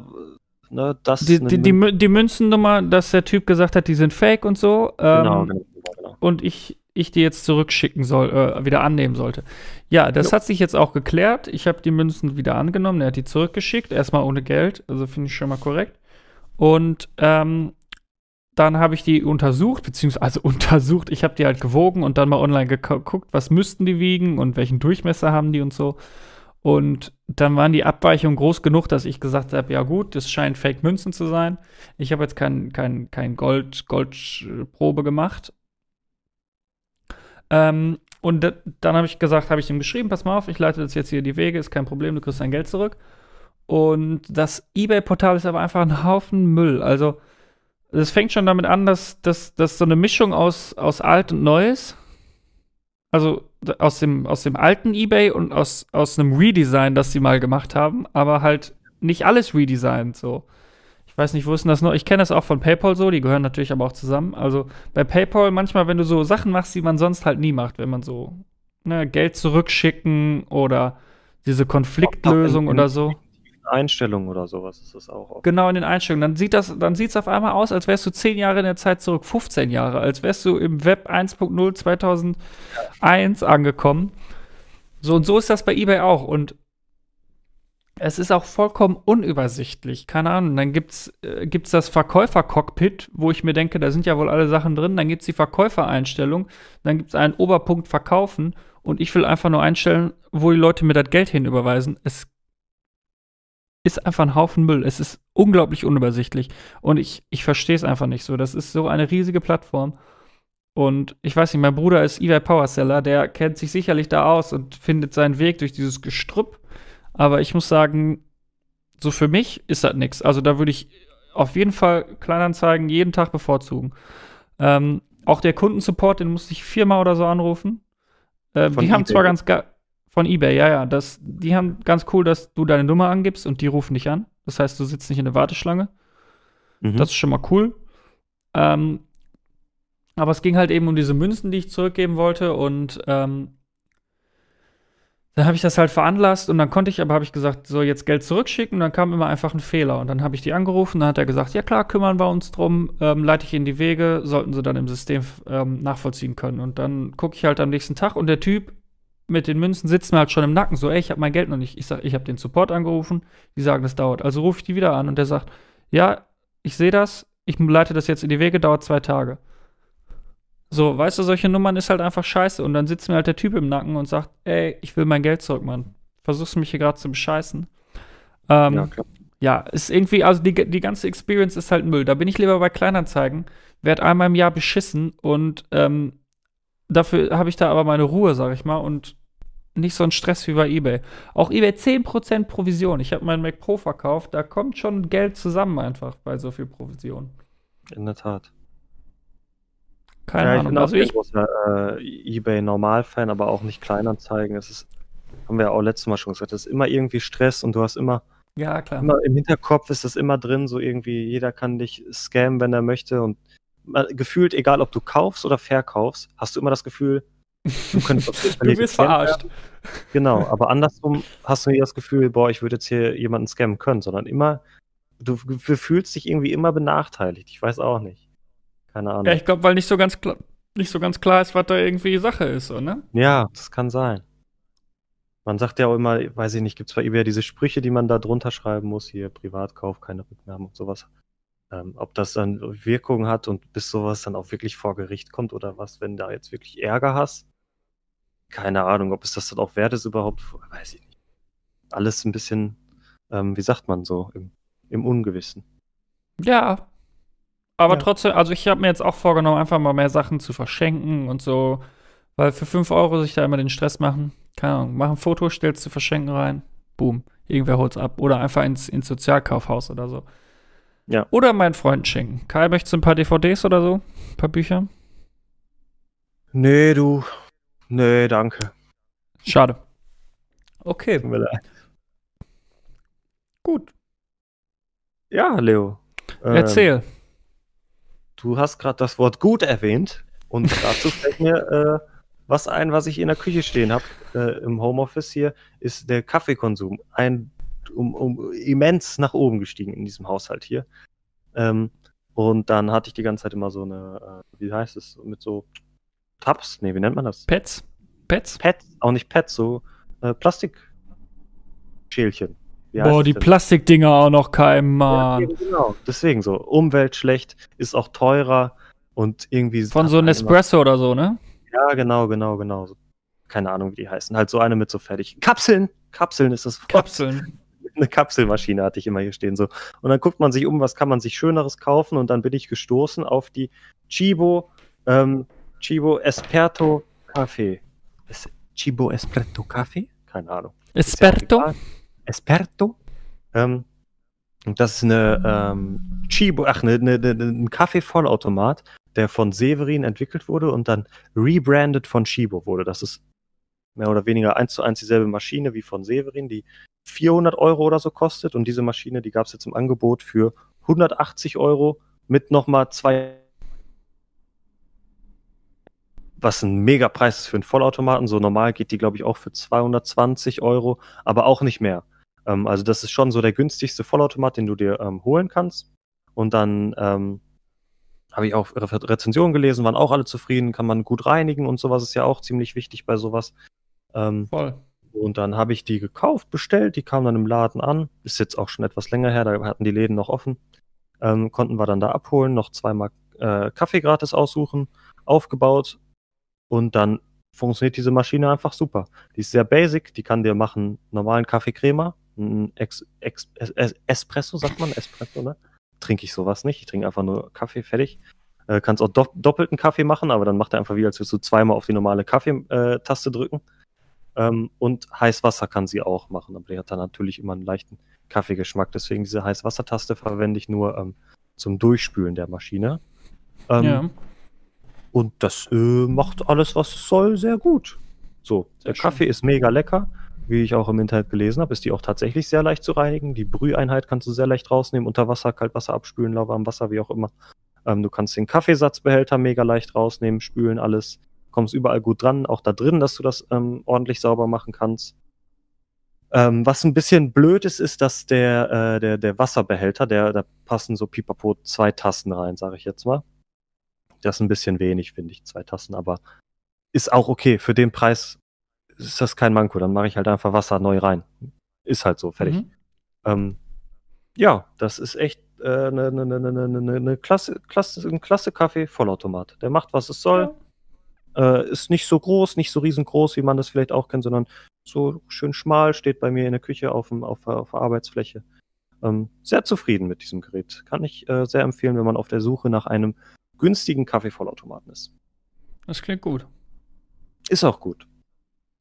ne, dass. Die, die, die, die, Münzennummer, dass der Typ gesagt hat, die sind fake und so. Ähm, genau, genau, genau. Und ich ich die jetzt zurückschicken soll, äh, wieder annehmen sollte. Ja, das jo. hat sich jetzt auch geklärt. Ich habe die Münzen wieder angenommen. Er hat die zurückgeschickt, erstmal ohne Geld. Also finde ich schon mal korrekt. Und ähm, dann habe ich die untersucht, beziehungsweise also untersucht. Ich habe die halt gewogen und dann mal online geguckt, was müssten die wiegen und welchen Durchmesser haben die und so. Und dann waren die Abweichungen groß genug, dass ich gesagt habe, ja gut, das scheint Fake-Münzen zu sein. Ich habe jetzt kein, kein, kein Gold, Goldprobe gemacht, ähm, und dann habe ich gesagt, habe ich ihm geschrieben, pass mal auf, ich leite das jetzt hier die Wege, ist kein Problem, du kriegst dein Geld zurück. Und das eBay-Portal ist aber einfach ein Haufen Müll. Also, es fängt schon damit an, dass das so eine Mischung aus, aus alt und neues. Also aus dem, aus dem alten eBay und aus, aus einem Redesign, das sie mal gemacht haben, aber halt nicht alles redesigned so weiß nicht, wo ist denn das noch? Ich kenne das auch von PayPal so, die gehören natürlich aber auch zusammen. Also bei PayPal manchmal, wenn du so Sachen machst, die man sonst halt nie macht, wenn man so ne, Geld zurückschicken oder diese Konfliktlösung in, in, oder so. Einstellungen oder sowas ist das auch. Genau, in den Einstellungen. Dann sieht das, dann sieht es auf einmal aus, als wärst du zehn Jahre in der Zeit zurück, 15 Jahre, als wärst du im Web 1.0 2001 angekommen. So und so ist das bei eBay auch. Und es ist auch vollkommen unübersichtlich. Keine Ahnung. Dann gibt's, äh, gibt's das Verkäufer-Cockpit, wo ich mir denke, da sind ja wohl alle Sachen drin. Dann gibt's die Verkäufereinstellung. Dann gibt's einen Oberpunkt Verkaufen. Und ich will einfach nur einstellen, wo die Leute mir das Geld hinüberweisen. Es ist einfach ein Haufen Müll. Es ist unglaublich unübersichtlich. Und ich, ich verstehe es einfach nicht so. Das ist so eine riesige Plattform. Und ich weiß nicht, mein Bruder ist eBay Power Seller, der kennt sich sicherlich da aus und findet seinen Weg durch dieses Gestrüpp. Aber ich muss sagen, so für mich ist das nichts. Also da würde ich auf jeden Fall Kleinanzeigen jeden Tag bevorzugen. Ähm, auch der Kundensupport, den musste ich viermal oder so anrufen. Ähm, die haben zwar ganz geil. Von eBay, ja, ja. Das, die haben ganz cool, dass du deine Nummer angibst und die rufen dich an. Das heißt, du sitzt nicht in der Warteschlange. Mhm. Das ist schon mal cool. Ähm, aber es ging halt eben um diese Münzen, die ich zurückgeben wollte. Und ähm, dann habe ich das halt veranlasst und dann konnte ich, aber habe ich gesagt, so jetzt Geld zurückschicken und dann kam immer einfach ein Fehler. Und dann habe ich die angerufen, dann hat er gesagt, ja klar, kümmern wir uns drum, ähm, leite ich in die Wege, sollten sie dann im System ähm, nachvollziehen können. Und dann gucke ich halt am nächsten Tag und der Typ mit den Münzen sitzt mir halt schon im Nacken, so, ey, ich habe mein Geld noch nicht. Ich sage, ich habe den Support angerufen, die sagen, das dauert. Also rufe ich die wieder an und der sagt, ja, ich sehe das, ich leite das jetzt in die Wege, dauert zwei Tage. So, weißt du, solche Nummern ist halt einfach scheiße. Und dann sitzt mir halt der Typ im Nacken und sagt, ey, ich will mein Geld zurück, Mann. Versuchst du mich hier gerade zu bescheißen? Ähm, ja, klar. Ja, ist irgendwie, also die, die ganze Experience ist halt Müll. Da bin ich lieber bei Kleinanzeigen, werd einmal im Jahr beschissen und ähm, dafür habe ich da aber meine Ruhe, sag ich mal, und nicht so einen Stress wie bei eBay. Auch eBay 10% Provision. Ich habe meinen Mac Pro verkauft, da kommt schon Geld zusammen einfach bei so viel Provision. In der Tat. Keine ja, Ahnung. Ich bin also ich großer äh, eBay-Normal-Fan, aber auch nicht Kleinanzeigen. Es ist, haben wir ja auch letztes Mal schon gesagt, es ist immer irgendwie Stress und du hast immer, ja, klar. immer im Hinterkopf ist das immer drin, so irgendwie, jeder kann dich scammen, wenn er möchte und gefühlt, egal ob du kaufst oder verkaufst, hast du immer das Gefühl, du könntest Du wirst verarscht. Werden. Genau, aber andersrum hast du nie das Gefühl, boah, ich würde jetzt hier jemanden scammen können, sondern immer, du, du fühlst dich irgendwie immer benachteiligt. Ich weiß auch nicht. Keine Ahnung. Ja, ich glaube, weil nicht so ganz klar, nicht so ganz klar ist, was da irgendwie Sache ist, so, ne? Ja, das kann sein. Man sagt ja auch immer, weiß ich nicht, gibt es bei eBay diese Sprüche, die man da drunter schreiben muss, hier Privatkauf, keine Rücknahmen und sowas. Ähm, ob das dann Wirkung hat und bis sowas dann auch wirklich vor Gericht kommt oder was, wenn da jetzt wirklich Ärger hast. Keine Ahnung, ob es das dann auch wert ist überhaupt, weiß ich nicht. Alles ein bisschen, ähm, wie sagt man so, im, im Ungewissen. Ja, aber ja. trotzdem, also ich habe mir jetzt auch vorgenommen, einfach mal mehr Sachen zu verschenken und so. Weil für 5 Euro sich da immer den Stress machen. Keine Ahnung, mach ein Foto, stellst zu verschenken rein. Boom. Irgendwer holt's ab. Oder einfach ins, ins Sozialkaufhaus oder so. Ja. Oder meinen Freunden schenken. Kai, möchtest du ein paar DVDs oder so? Ein paar Bücher? Nee, du. Nee, danke. Schade. Okay. Tut mir leid. Gut. Ja, Leo. Erzähl. Ähm, Du hast gerade das Wort gut erwähnt und dazu fällt mir äh, was ein, was ich in der Küche stehen habe äh, im Homeoffice hier, ist der Kaffeekonsum. Ein um, um, immens nach oben gestiegen in diesem Haushalt hier. Ähm, und dann hatte ich die ganze Zeit immer so eine, äh, wie heißt es, mit so Tabs? Nee, wie nennt man das? Pets? Pets? Pets, auch nicht Pets, so äh, Plastikschälchen. Boah, die Plastikdinger auch noch kein Mann. Ja, genau, deswegen so. Umwelt schlecht, ist auch teurer und irgendwie. Von so einem Espresso oder so, ne? Ja, genau, genau, genau. Keine Ahnung, wie die heißen. Halt so eine mit so fertig. Kapseln! Kapseln ist das. Kapseln. Eine Kapselmaschine hatte ich immer hier stehen so. Und dann guckt man sich um, was kann man sich Schöneres kaufen und dann bin ich gestoßen auf die Chibo, ähm, Chibo Esperto Kaffee. Chibo Esperto Kaffee? Keine Ahnung. Esperto? Esperto. Ähm, das ist eine ähm, Chibo, ach, eine, eine, eine, ein Kaffeevollautomat, der von Severin entwickelt wurde und dann rebranded von Chibo wurde. Das ist mehr oder weniger eins zu eins dieselbe Maschine wie von Severin, die 400 Euro oder so kostet. Und diese Maschine, die gab es jetzt im Angebot für 180 Euro mit nochmal zwei. Was ein Megapreis ist für einen Vollautomaten. So normal geht die, glaube ich, auch für 220 Euro, aber auch nicht mehr. Ähm, also das ist schon so der günstigste Vollautomat, den du dir ähm, holen kannst. Und dann ähm, habe ich auch Re Rezensionen gelesen, waren auch alle zufrieden, kann man gut reinigen und sowas ist ja auch ziemlich wichtig bei sowas. Ähm, Voll. Und dann habe ich die gekauft, bestellt, die kam dann im Laden an. Ist jetzt auch schon etwas länger her, da hatten die Läden noch offen. Ähm, konnten wir dann da abholen, noch zweimal äh, Kaffee gratis aussuchen, aufgebaut und dann funktioniert diese Maschine einfach super. Die ist sehr basic, die kann dir machen normalen Kaffeecremer, ein Ex Ex es Espresso, sagt man, Espresso, ne? Trinke ich sowas nicht, ich trinke einfach nur Kaffee, fertig. Äh, kannst auch do doppelten Kaffee machen, aber dann macht er einfach wie, als würdest du zweimal auf die normale Kaffeetaste drücken. Ähm, und Heißwasser kann sie auch machen, aber die hat dann natürlich immer einen leichten Kaffeegeschmack. Deswegen diese Heißwassertaste verwende ich nur ähm, zum Durchspülen der Maschine. Ähm, ja. Und das äh, macht alles, was es soll, sehr gut. So, sehr der schön. Kaffee ist mega lecker. Wie ich auch im Internet gelesen habe, ist die auch tatsächlich sehr leicht zu reinigen. Die Brüheinheit kannst du sehr leicht rausnehmen, unter Wasser, Kaltwasser abspülen, lauwarm Wasser, wie auch immer. Ähm, du kannst den Kaffeesatzbehälter mega leicht rausnehmen, spülen alles. Kommst überall gut dran, auch da drin, dass du das ähm, ordentlich sauber machen kannst. Ähm, was ein bisschen blöd ist, ist, dass der, äh, der, der Wasserbehälter, der, da passen so pipapo zwei Tassen rein, sage ich jetzt mal. Das ist ein bisschen wenig, finde ich, zwei Tassen, aber ist auch okay. Für den Preis ist das kein Manko. Dann mache ich halt einfach Wasser neu rein. Ist halt so, fertig. Mhm. Ähm, ja, das ist echt eine äh, ne, ne, ne, ne, ne, ne klasse, klasse, ein klasse Kaffee Vollautomat. Der macht, was es soll. Ja. Äh, ist nicht so groß, nicht so riesengroß, wie man das vielleicht auch kennt, sondern so schön schmal, steht bei mir in der Küche auf, dem, auf, auf der Arbeitsfläche. Ähm, sehr zufrieden mit diesem Gerät. Kann ich äh, sehr empfehlen, wenn man auf der Suche nach einem günstigen Kaffeevollautomaten ist. Das klingt gut. Ist auch gut.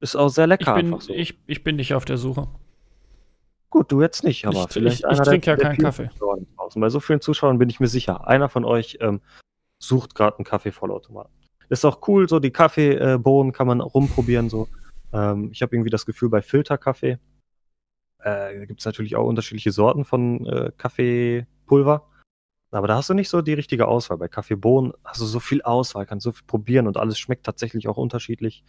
Ist auch sehr lecker. Ich bin, so. ich, ich bin nicht auf der Suche. Gut, du jetzt nicht, aber ich, vielleicht ich, ich trinke ja keinen Kaffee. Bei so vielen Zuschauern bin ich mir sicher, einer von euch ähm, sucht gerade einen Kaffeevollautomaten. Ist auch cool, so die Kaffeebohnen kann man rumprobieren. So. Ähm, ich habe irgendwie das Gefühl, bei Filterkaffee äh, gibt es natürlich auch unterschiedliche Sorten von äh, Kaffeepulver. Aber da hast du nicht so die richtige Auswahl. Bei Kaffeebohnen hast du so viel Auswahl, kannst so viel probieren und alles schmeckt tatsächlich auch unterschiedlich.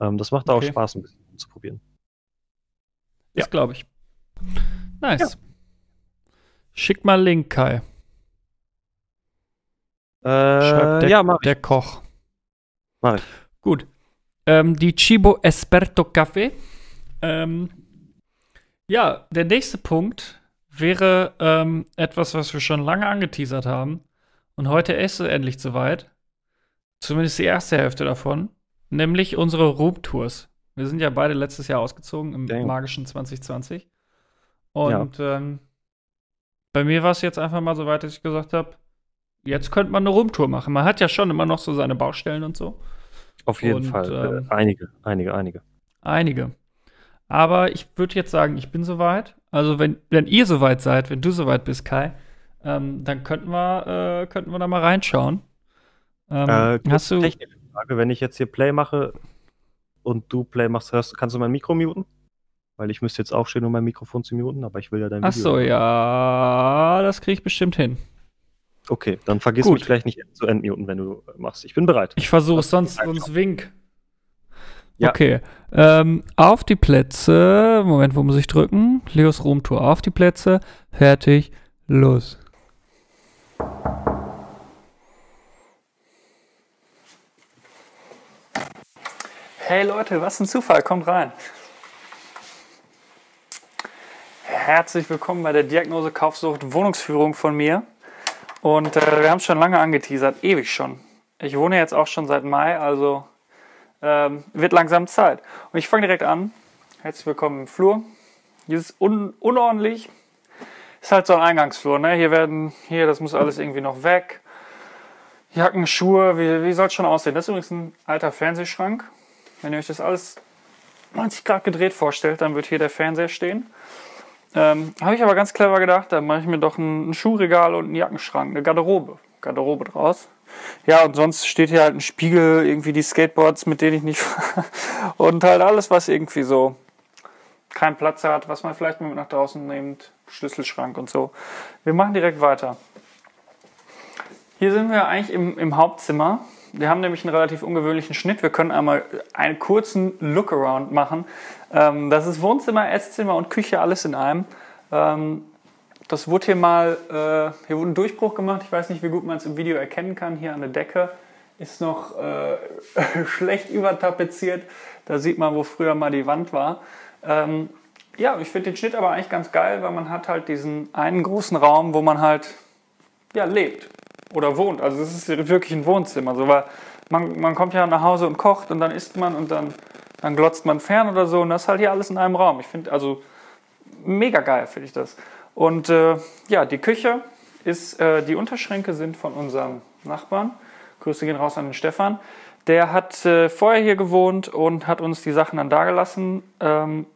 Ähm, das macht okay. auch Spaß, ein bisschen zu probieren. Das ja. glaube ich. Nice. Ja. Schick mal Link, Kai. Äh, Schreibt der, ja, mach der Koch. Mach ich. Gut. Ähm, die Chibo Esperto Café. Ähm, ja, der nächste Punkt wäre ähm, etwas, was wir schon lange angeteasert haben. Und heute ist es endlich soweit. Zumindest die erste Hälfte davon. Nämlich unsere Room-Tours. Wir sind ja beide letztes Jahr ausgezogen im Dang. magischen 2020. Und ja. ähm, bei mir war es jetzt einfach mal so weit, dass ich gesagt habe, jetzt könnte man eine Roomtour machen. Man hat ja schon immer noch so seine Baustellen und so. Auf jeden und, Fall. Ähm, äh, einige, einige, einige. Einige. Aber ich würde jetzt sagen, ich bin soweit. Also wenn, wenn ihr soweit seid, wenn du soweit bist, Kai, ähm, dann könnten wir, äh, könnten wir da mal reinschauen. Ähm, äh, hast du technische Frage, wenn ich jetzt hier Play mache und du Play machst, hörst, kannst du mein Mikro muten? Weil ich müsste jetzt aufstehen, um mein Mikrofon zu muten, aber ich will ja dein Video. Ach so, ja, das kriege ich bestimmt hin. Okay, dann vergiss Gut. mich gleich nicht zu entmuten, wenn du machst. Ich bin bereit. Ich versuche es sonst, sonst wink. Ja. Okay. Ähm, auf die Plätze. Moment, wo muss ich drücken? Leos Roomtour. Auf die Plätze. Fertig. Los. Hey Leute, was ein Zufall. Kommt rein. Herzlich willkommen bei der Diagnose Kaufsucht Wohnungsführung von mir. Und äh, wir haben es schon lange angeteasert, ewig schon. Ich wohne jetzt auch schon seit Mai, also ähm, wird langsam Zeit. Und ich fange direkt an. Herzlich willkommen im Flur. Hier ist un unordentlich. Ist halt so ein Eingangsflur, ne? Hier werden, hier, das muss alles irgendwie noch weg. Jacken, Schuhe, wie, wie soll es schon aussehen? Das ist übrigens ein alter Fernsehschrank. Wenn ihr euch das alles 90 Grad gedreht vorstellt, dann wird hier der Fernseher stehen. Ähm, Habe ich aber ganz clever gedacht, da mache ich mir doch ein, ein Schuhregal und einen Jackenschrank, eine Garderobe. Garderobe draus. Ja, und sonst steht hier halt ein Spiegel, irgendwie die Skateboards, mit denen ich nicht fahre. Und halt alles, was irgendwie so keinen Platz hat, was man vielleicht mit nach draußen nimmt. Schlüsselschrank und so. Wir machen direkt weiter. Hier sind wir eigentlich im, im Hauptzimmer. Wir haben nämlich einen relativ ungewöhnlichen Schnitt. Wir können einmal einen kurzen Lookaround machen. Ähm, das ist Wohnzimmer, Esszimmer und Küche alles in einem. Ähm, das wurde hier mal, äh, hier wurde ein Durchbruch gemacht. Ich weiß nicht, wie gut man es im Video erkennen kann. Hier an der Decke ist noch äh, schlecht übertapeziert. Da sieht man, wo früher mal die Wand war. Ähm, ja, ich finde den Schnitt aber eigentlich ganz geil, weil man hat halt diesen einen großen Raum, wo man halt ja, lebt oder wohnt. Also es ist wirklich ein Wohnzimmer. So, weil man, man kommt ja nach Hause und kocht und dann isst man und dann, dann glotzt man fern oder so und das ist halt hier alles in einem Raum. Ich finde also mega geil, finde ich das. Und äh, ja, die Küche ist, äh, die Unterschränke sind von unserem Nachbarn. Grüße gehen raus an den Stefan. Der hat äh, vorher hier gewohnt und hat uns die Sachen dann dagelassen. Ähm,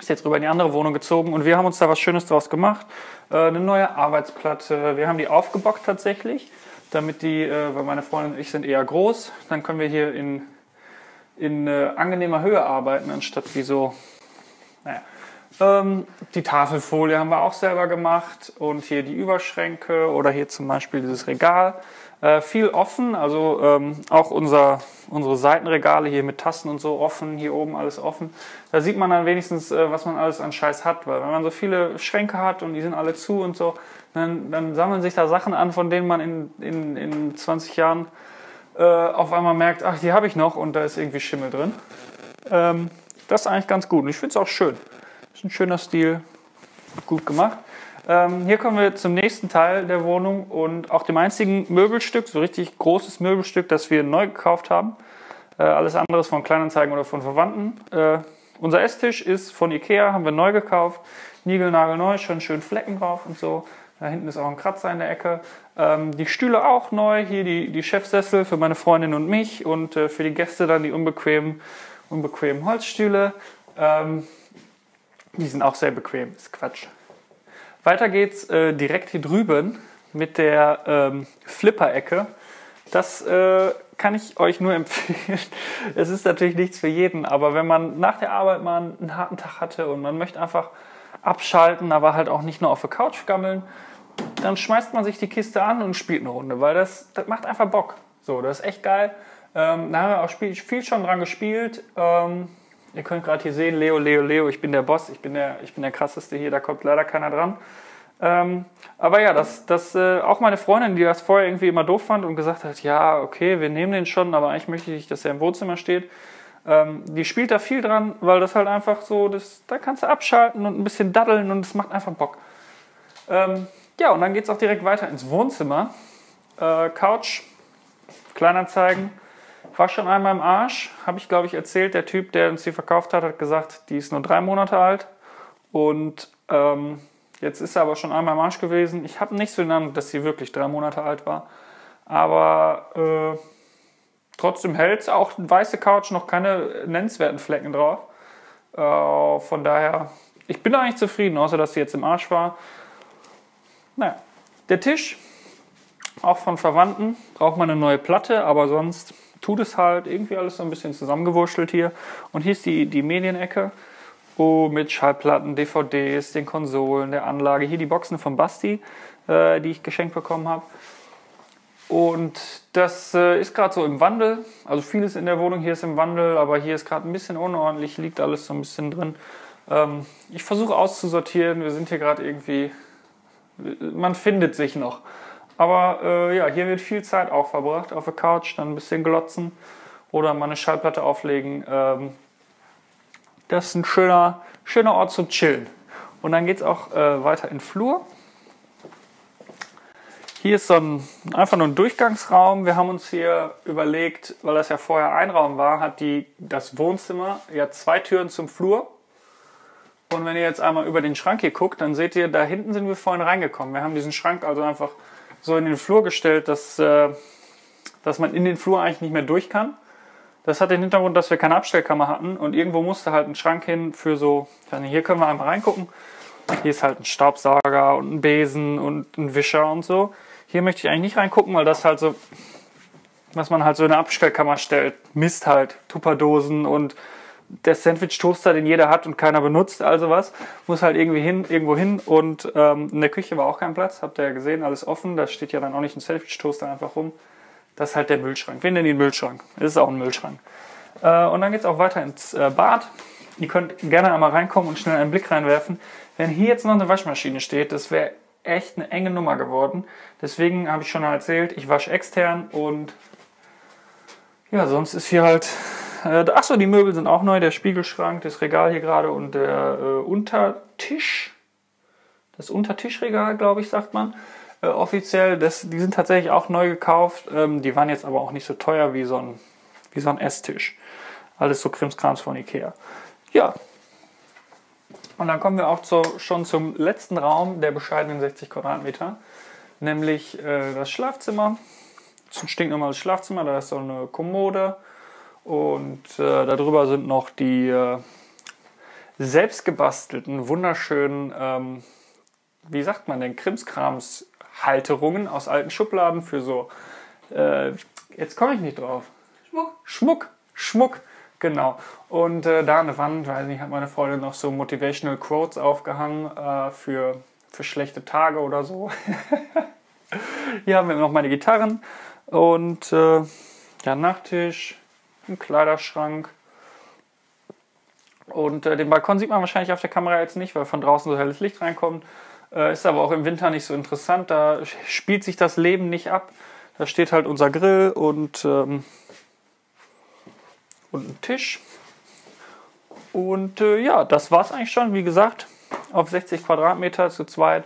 ist jetzt rüber in die andere Wohnung gezogen und wir haben uns da was Schönes draus gemacht. Äh, eine neue Arbeitsplatte. Wir haben die aufgebockt tatsächlich, damit die, äh, weil meine Freundin und ich sind eher groß, dann können wir hier in, in äh, angenehmer Höhe arbeiten, anstatt wie so, naja. Ähm, die Tafelfolie haben wir auch selber gemacht und hier die Überschränke oder hier zum Beispiel dieses Regal. Äh, viel offen, also ähm, auch unser, unsere Seitenregale hier mit Tassen und so offen, hier oben alles offen. Da sieht man dann wenigstens, äh, was man alles an Scheiß hat, weil wenn man so viele Schränke hat und die sind alle zu und so, dann, dann sammeln sich da Sachen an, von denen man in, in, in 20 Jahren äh, auf einmal merkt, ach, die habe ich noch und da ist irgendwie Schimmel drin. Ähm, das ist eigentlich ganz gut und ich finde es auch schön. Ist ein schöner Stil, gut gemacht. Ähm, hier kommen wir zum nächsten Teil der Wohnung und auch dem einzigen Möbelstück, so richtig großes Möbelstück, das wir neu gekauft haben. Äh, alles andere von Kleinanzeigen oder von Verwandten. Äh, unser Esstisch ist von Ikea, haben wir neu gekauft. Nigelnagelneu, schon schön Flecken drauf und so. Da hinten ist auch ein Kratzer in der Ecke. Ähm, die Stühle auch neu. Hier die, die Chefsessel für meine Freundin und mich und äh, für die Gäste dann die unbequemen, unbequemen Holzstühle. Ähm, die sind auch sehr bequem, ist Quatsch. Weiter geht's äh, direkt hier drüben mit der ähm, Flipper-Ecke. Das äh, kann ich euch nur empfehlen. Es ist natürlich nichts für jeden, aber wenn man nach der Arbeit mal einen harten Tag hatte und man möchte einfach abschalten, aber halt auch nicht nur auf der Couch gammeln, dann schmeißt man sich die Kiste an und spielt eine Runde, weil das, das macht einfach Bock. So, das ist echt geil. Ähm, da haben wir auch viel schon dran gespielt. Ähm, Ihr könnt gerade hier sehen, Leo, Leo, Leo, ich bin der Boss, ich bin der, ich bin der krasseste hier, da kommt leider keiner dran. Ähm, aber ja, das, das äh, auch meine Freundin, die das vorher irgendwie immer doof fand und gesagt hat, ja, okay, wir nehmen den schon, aber eigentlich möchte ich, dass er im Wohnzimmer steht. Ähm, die spielt da viel dran, weil das halt einfach so, das, da kannst du abschalten und ein bisschen daddeln und es macht einfach Bock. Ähm, ja, und dann geht es auch direkt weiter ins Wohnzimmer. Äh, Couch, Kleinanzeigen, war schon einmal im Arsch, habe ich glaube ich erzählt. Der Typ, der uns die verkauft hat, hat gesagt, die ist nur drei Monate alt. Und ähm, jetzt ist er aber schon einmal im Arsch gewesen. Ich habe nicht so den Eindruck, dass sie wirklich drei Monate alt war. Aber äh, trotzdem hält auch weiße Couch noch keine nennenswerten Flecken drauf. Äh, von daher, ich bin eigentlich zufrieden, außer dass sie jetzt im Arsch war. Naja, der Tisch, auch von Verwandten, braucht man eine neue Platte, aber sonst tut es halt irgendwie alles so ein bisschen zusammengewurschtelt hier. Und hier ist die, die Medienecke oh, mit Schallplatten, DVDs, den Konsolen, der Anlage. Hier die Boxen von Basti, äh, die ich geschenkt bekommen habe. Und das äh, ist gerade so im Wandel. Also vieles in der Wohnung hier ist im Wandel, aber hier ist gerade ein bisschen unordentlich, liegt alles so ein bisschen drin. Ähm, ich versuche auszusortieren. Wir sind hier gerade irgendwie. Man findet sich noch. Aber äh, ja, hier wird viel Zeit auch verbracht auf der Couch, dann ein bisschen glotzen oder mal eine Schallplatte auflegen. Ähm, das ist ein schöner, schöner Ort zum Chillen. Und dann geht es auch äh, weiter in den Flur. Hier ist so ein, einfach nur ein Durchgangsraum. Wir haben uns hier überlegt, weil das ja vorher ein Raum war, hat die, das Wohnzimmer ja zwei Türen zum Flur. Und wenn ihr jetzt einmal über den Schrank hier guckt, dann seht ihr, da hinten sind wir vorhin reingekommen. Wir haben diesen Schrank also einfach so in den Flur gestellt, dass, äh, dass man in den Flur eigentlich nicht mehr durch kann. Das hat den Hintergrund, dass wir keine Abstellkammer hatten und irgendwo musste halt ein Schrank hin für so, hier können wir einmal reingucken. Hier ist halt ein Staubsauger und ein Besen und ein Wischer und so. Hier möchte ich eigentlich nicht reingucken, weil das halt so, was man halt so in eine Abstellkammer stellt. Mist halt, Tupperdosen und der Sandwich-Toaster, den jeder hat und keiner benutzt, also was, muss halt irgendwie hin, irgendwo hin. Und ähm, in der Küche war auch kein Platz, habt ihr ja gesehen, alles offen. Da steht ja dann auch nicht ein Sandwich-Toaster einfach rum. Das ist halt der Müllschrank. Wir nennen ihn Müllschrank. Das ist auch ein Müllschrank. Äh, und dann geht es auch weiter ins äh, Bad. Ihr könnt gerne einmal reinkommen und schnell einen Blick reinwerfen. Wenn hier jetzt noch eine Waschmaschine steht, das wäre echt eine enge Nummer geworden. Deswegen habe ich schon erzählt, ich wasche extern und Ja, sonst ist hier halt. Äh, achso, die Möbel sind auch neu. Der Spiegelschrank, das Regal hier gerade und der äh, Untertisch. Das Untertischregal, glaube ich, sagt man. Äh, offiziell. Das, die sind tatsächlich auch neu gekauft. Ähm, die waren jetzt aber auch nicht so teuer wie so ein, wie so ein Esstisch. Alles so Krimskrams von Ikea. Ja. Und dann kommen wir auch zu, schon zum letzten Raum der bescheidenen 60 Quadratmeter. Nämlich äh, das Schlafzimmer. Das ist ein stinknormales Schlafzimmer. Da ist so eine Kommode. Und äh, darüber sind noch die äh, selbstgebastelten, wunderschönen, ähm, wie sagt man denn, Krimskrams-Halterungen aus alten Schubladen für so, äh, jetzt komme ich nicht drauf. Schmuck. Schmuck, Schmuck, genau. Und äh, da an der Wand, weiß nicht, hat meine Freundin noch so Motivational Quotes aufgehangen äh, für, für schlechte Tage oder so. Hier haben wir noch meine Gitarren und äh, ja, Nachttisch, ein Kleiderschrank. Und äh, den Balkon sieht man wahrscheinlich auf der Kamera jetzt nicht, weil von draußen so helles Licht reinkommt. Äh, ist aber auch im Winter nicht so interessant. Da spielt sich das Leben nicht ab. Da steht halt unser Grill und, ähm, und ein Tisch. Und äh, ja, das war es eigentlich schon. Wie gesagt, auf 60 Quadratmeter zu zweit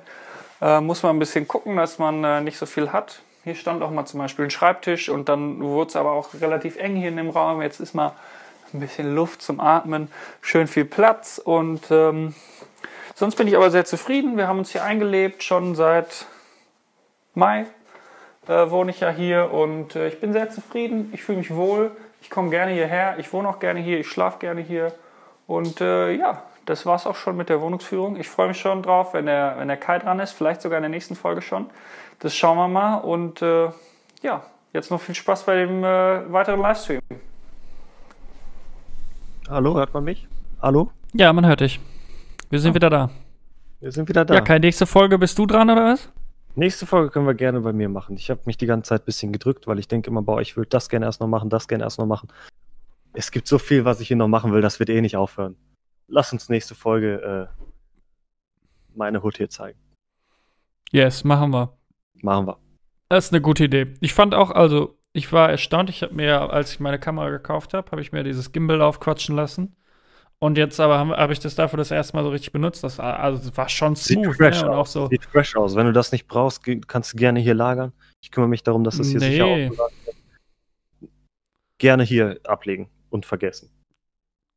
äh, muss man ein bisschen gucken, dass man äh, nicht so viel hat. Hier stand auch mal zum Beispiel ein Schreibtisch und dann wurde es aber auch relativ eng hier in dem Raum. Jetzt ist mal ein bisschen Luft zum Atmen, schön viel Platz und ähm, sonst bin ich aber sehr zufrieden. Wir haben uns hier eingelebt, schon seit Mai äh, wohne ich ja hier und äh, ich bin sehr zufrieden. Ich fühle mich wohl, ich komme gerne hierher, ich wohne auch gerne hier, ich schlafe gerne hier und äh, ja, das war es auch schon mit der Wohnungsführung. Ich freue mich schon drauf, wenn der, wenn der Kai dran ist, vielleicht sogar in der nächsten Folge schon. Das schauen wir mal. Und äh, ja, jetzt noch viel Spaß bei dem äh, weiteren Livestream. Hallo, hört man mich? Hallo? Ja, man hört dich. Wir sind oh. wieder da. Wir sind wieder da. Ja, keine nächste Folge bist du dran oder was? Nächste Folge können wir gerne bei mir machen. Ich habe mich die ganze Zeit ein bisschen gedrückt, weil ich denke immer, boah, ich will das gerne erst noch machen, das gerne erst noch machen. Es gibt so viel, was ich hier noch machen will, das wird eh nicht aufhören. Lass uns nächste Folge äh, meine Hut hier zeigen. Yes, machen wir. Machen wir. Das ist eine gute Idee. Ich fand auch, also, ich war erstaunt. Ich habe mir, als ich meine Kamera gekauft habe, habe ich mir dieses Gimbal aufquatschen lassen. Und jetzt aber habe hab ich das dafür das erste Mal so richtig benutzt. Das war, also, das war schon smooth. Sieht fresh ne? Und auch so. Sieht fresh aus. Wenn du das nicht brauchst, kannst du gerne hier lagern. Ich kümmere mich darum, dass das hier nee. sicher aufgelagert wird. Gerne hier ablegen und vergessen.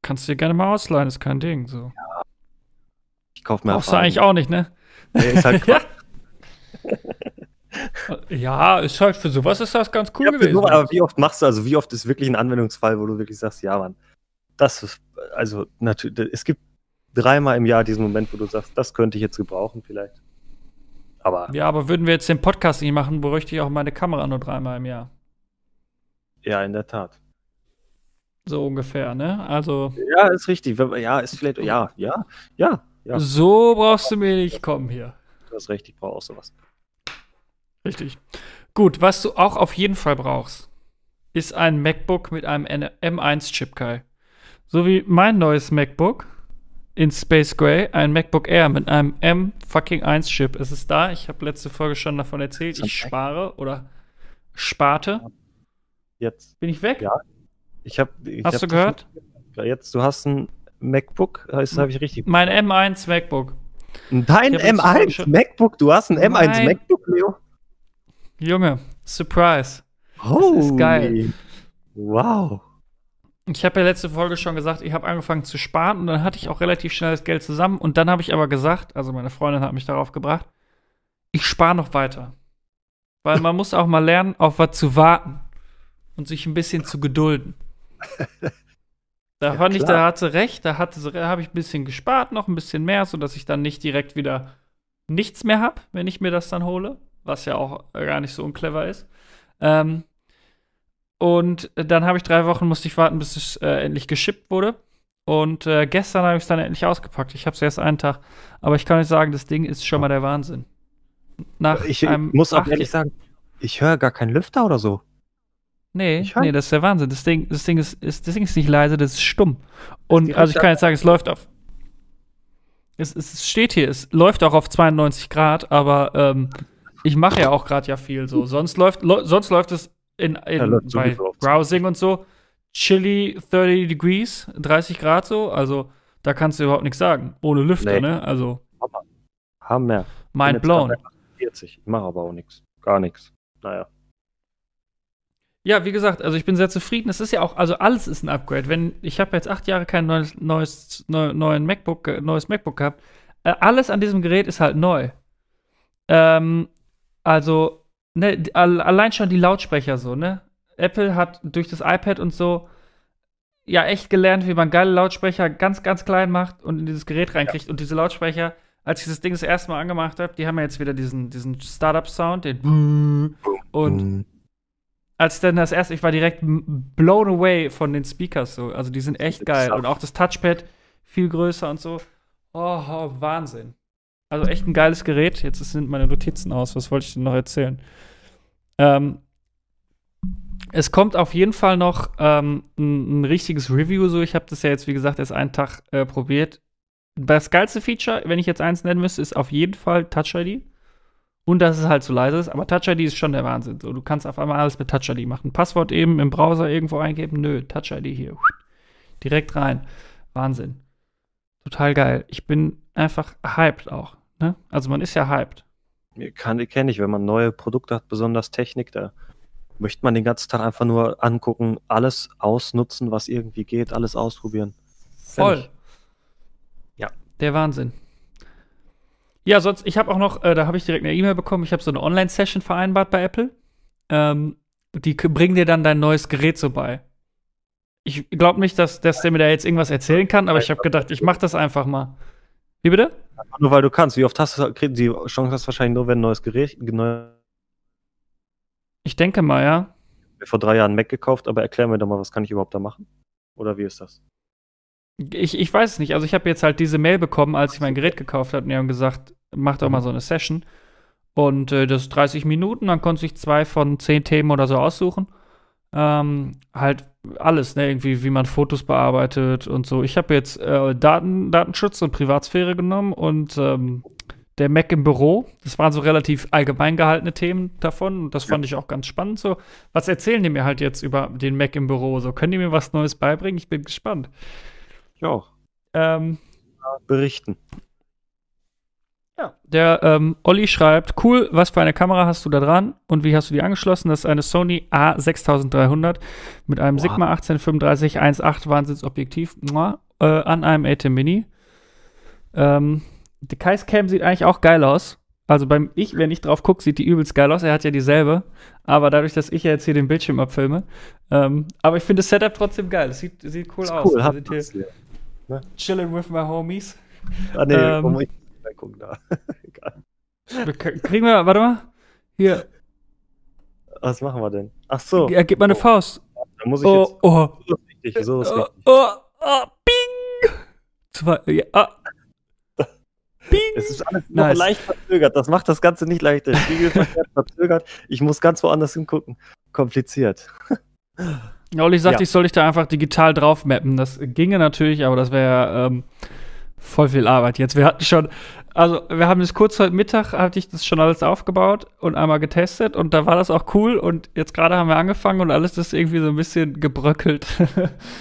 Kannst du dir gerne mal ausleihen, ist kein Ding. So. Ja. Ich kaufe mir Brauchst du eigentlich auch nicht, ne? Nee, ist halt ja. Ja, ist halt für sowas ist das ganz cool ja, gewesen. Nur, aber wie oft machst du, also wie oft ist wirklich ein Anwendungsfall, wo du wirklich sagst, ja, Mann, das ist, also natürlich, es gibt dreimal im Jahr diesen Moment, wo du sagst, das könnte ich jetzt gebrauchen vielleicht. Aber. Ja, aber würden wir jetzt den Podcast nicht machen, bräuchte ich auch meine Kamera nur dreimal im Jahr. Ja, in der Tat. So ungefähr, ne? Also. Ja, ist richtig. Ja, ist vielleicht, ja, ja, ja. ja. So brauchst du mir nicht kommen hier. Du hast recht, ich brauche auch sowas. Richtig. Gut, was du auch auf jeden Fall brauchst, ist ein MacBook mit einem M1-Chip, Kai. So wie mein neues MacBook in Space Gray, ein MacBook Air mit einem M-Fucking-1-Chip. Es ist da. Ich habe letzte Folge schon davon erzählt. Ich spare oder sparte. Jetzt. Bin ich weg? Ja. Ich hab, ich hast hab du gehört? Jetzt, du hast ein MacBook, das habe ich richtig. Mein M1 MacBook. Dein M1 MacBook? Du hast ein M1 MacBook, Leo? Junge, Surprise. Oh. Das ist geil. Wow. Ich habe ja letzte Folge schon gesagt, ich habe angefangen zu sparen und dann hatte ich auch relativ schnell das Geld zusammen und dann habe ich aber gesagt, also meine Freundin hat mich darauf gebracht, ich spare noch weiter. Weil man muss auch mal lernen, auf was zu warten und sich ein bisschen zu gedulden. Da ja, fand klar. ich, da hatte recht, da, da habe ich ein bisschen gespart, noch ein bisschen mehr, sodass ich dann nicht direkt wieder nichts mehr habe, wenn ich mir das dann hole was ja auch gar nicht so unclever ist. Ähm, und dann habe ich drei Wochen, musste ich warten, bis es äh, endlich geschippt wurde. Und äh, gestern habe ich es dann endlich ausgepackt. Ich habe es erst einen Tag. Aber ich kann euch sagen, das Ding ist schon mal der Wahnsinn. Nach ich, einem muss auch ehrlich sagen, ich höre gar keinen Lüfter oder so. Nee, nee, das ist der Wahnsinn. Das Ding, das Ding, ist, ist, das Ding ist nicht leise, das ist stumm. Und also ich kann jetzt sagen, es läuft auf. Es, es steht hier, es läuft auch auf 92 Grad, aber ähm, ich mache ja auch gerade ja viel so. Sonst läuft, sonst läuft es in, in, Ja, läuft bei Browsing und so, chilly 30 Degrees, 30 Grad so, also da kannst du überhaupt nichts sagen. Ohne Lüfter, Nee. ne? Also, Hammer. mind blown. 40. Ich mache aber auch nichts. Gar nichts. Naja. Ja, wie gesagt, also ich bin sehr zufrieden. Es ist ja auch, also alles ist ein Upgrade. Wenn ich habe jetzt acht Jahre kein neues, neues, neu, neuen MacBook, neues MacBook gehabt. Äh, alles an diesem Gerät ist halt neu. Ähm, also ne, allein schon die Lautsprecher so, ne? Apple hat durch das iPad und so ja echt gelernt, wie man geile Lautsprecher ganz, ganz klein macht und in dieses Gerät reinkriegt. Und diese Lautsprecher, als ich das Ding das erste Mal angemacht habe, die haben ja jetzt wieder diesen, diesen Startup-Sound, den und als ich dann das erste, ich war direkt blown away von den Speakers so. Also die sind echt geil. Und auch das Touchpad viel größer und so. Oh, oh, Wahnsinn. Also echt ein geiles Gerät. Jetzt sind meine Notizen aus. Was wollte ich denn noch erzählen? Ähm, es kommt auf jeden Fall noch ähm, ein, ein richtiges Review. So, ich habe das ja jetzt, wie gesagt, erst einen Tag äh, probiert. Das geilste Feature, wenn ich jetzt eins nennen müsste, ist auf jeden Fall Touch ID. Und dass es halt so leise ist. Aber Touch ID ist schon der Wahnsinn. So, du kannst auf einmal alles mit Touch ID machen. Passwort eben im Browser irgendwo eingeben. Nö, Touch ID hier. Direkt rein. Wahnsinn. Total geil. Ich bin einfach hyped auch. Ne? Also man ist ja hyped. Kann, kenne ich, wenn man neue Produkte hat, besonders Technik, da möchte man den ganzen Tag einfach nur angucken, alles ausnutzen, was irgendwie geht, alles ausprobieren. Voll. Ja. Der Wahnsinn. Ja, sonst, ich habe auch noch, äh, da habe ich direkt eine E-Mail bekommen, ich habe so eine Online-Session vereinbart bei Apple. Ähm, die bringen dir dann dein neues Gerät so bei. Ich glaube nicht, dass, dass der mir da jetzt irgendwas erzählen kann, aber ich habe gedacht, ich mache das einfach mal. Wie bitte? Nur weil du kannst. Wie oft hast du die Chance hast du wahrscheinlich nur, wenn ein neues Gerät, neu, Ich denke mal, ja. vor drei Jahren Mac gekauft, aber erklär mir doch mal, was kann ich überhaupt da machen? Oder wie ist das? Ich, ich weiß es nicht. Also ich habe jetzt halt diese Mail bekommen, als ich mein Gerät gekauft habe und die haben gesagt, mach doch mal so eine Session. Und äh, das ist 30 Minuten, dann konnte ich zwei von zehn Themen oder so aussuchen. Ähm, halt alles, ne? Irgendwie, wie man Fotos bearbeitet und so. Ich habe jetzt äh, Daten, Datenschutz und Privatsphäre genommen und ähm, der Mac im Büro. Das waren so relativ allgemein gehaltene Themen davon. Und das fand ich auch ganz spannend. So, was erzählen die mir halt jetzt über den Mac im Büro? So, können die mir was Neues beibringen? Ich bin gespannt. Ja, Ähm, berichten. Ja. Der ähm, Olli schreibt, cool, was für eine Kamera hast du da dran und wie hast du die angeschlossen? Das ist eine Sony A6300 mit einem Boah. Sigma 1835 1.8 Wahnsinnsobjektiv äh, an einem ATEM Mini. Ähm, die Kais Cam sieht eigentlich auch geil aus. Also beim ich, wenn ich drauf gucke, sieht die übelst geil aus. Er hat ja dieselbe. Aber dadurch, dass ich ja jetzt hier den Bildschirm abfilme. Ähm, aber ich finde das Setup trotzdem geil. Es sieht, sieht cool Ist aus. cool, Wir hat sind hier hier. chilling with my homies. Ah, nee, Ähm, gucken da. Egal. Kriegen wir, warte mal. Hier, Was machen wir denn? Ach so, ja, gib mal eine Oh. Faust. da muss ich Oh, jetzt. oh, So ist richtig, so ist oh, richtig. oh, oh, bing. Zwei, ja, ah. Bing. Es ist alles noch Nice. leicht verzögert. Das macht das Ganze nicht leichter. Spiegelverkehrt verzögert. Ich muss ganz woanders hingucken. Kompliziert. Ja, Olli sagt, Ja. ich soll dich da einfach digital drauf mappen. Das ginge natürlich, aber das wäre ähm, voll viel Arbeit jetzt. Wir hatten schon, also wir haben das kurz heute Mittag, hatte ich das schon alles aufgebaut und einmal getestet und da war das auch cool und jetzt gerade haben wir angefangen und alles ist irgendwie so ein bisschen gebröckelt.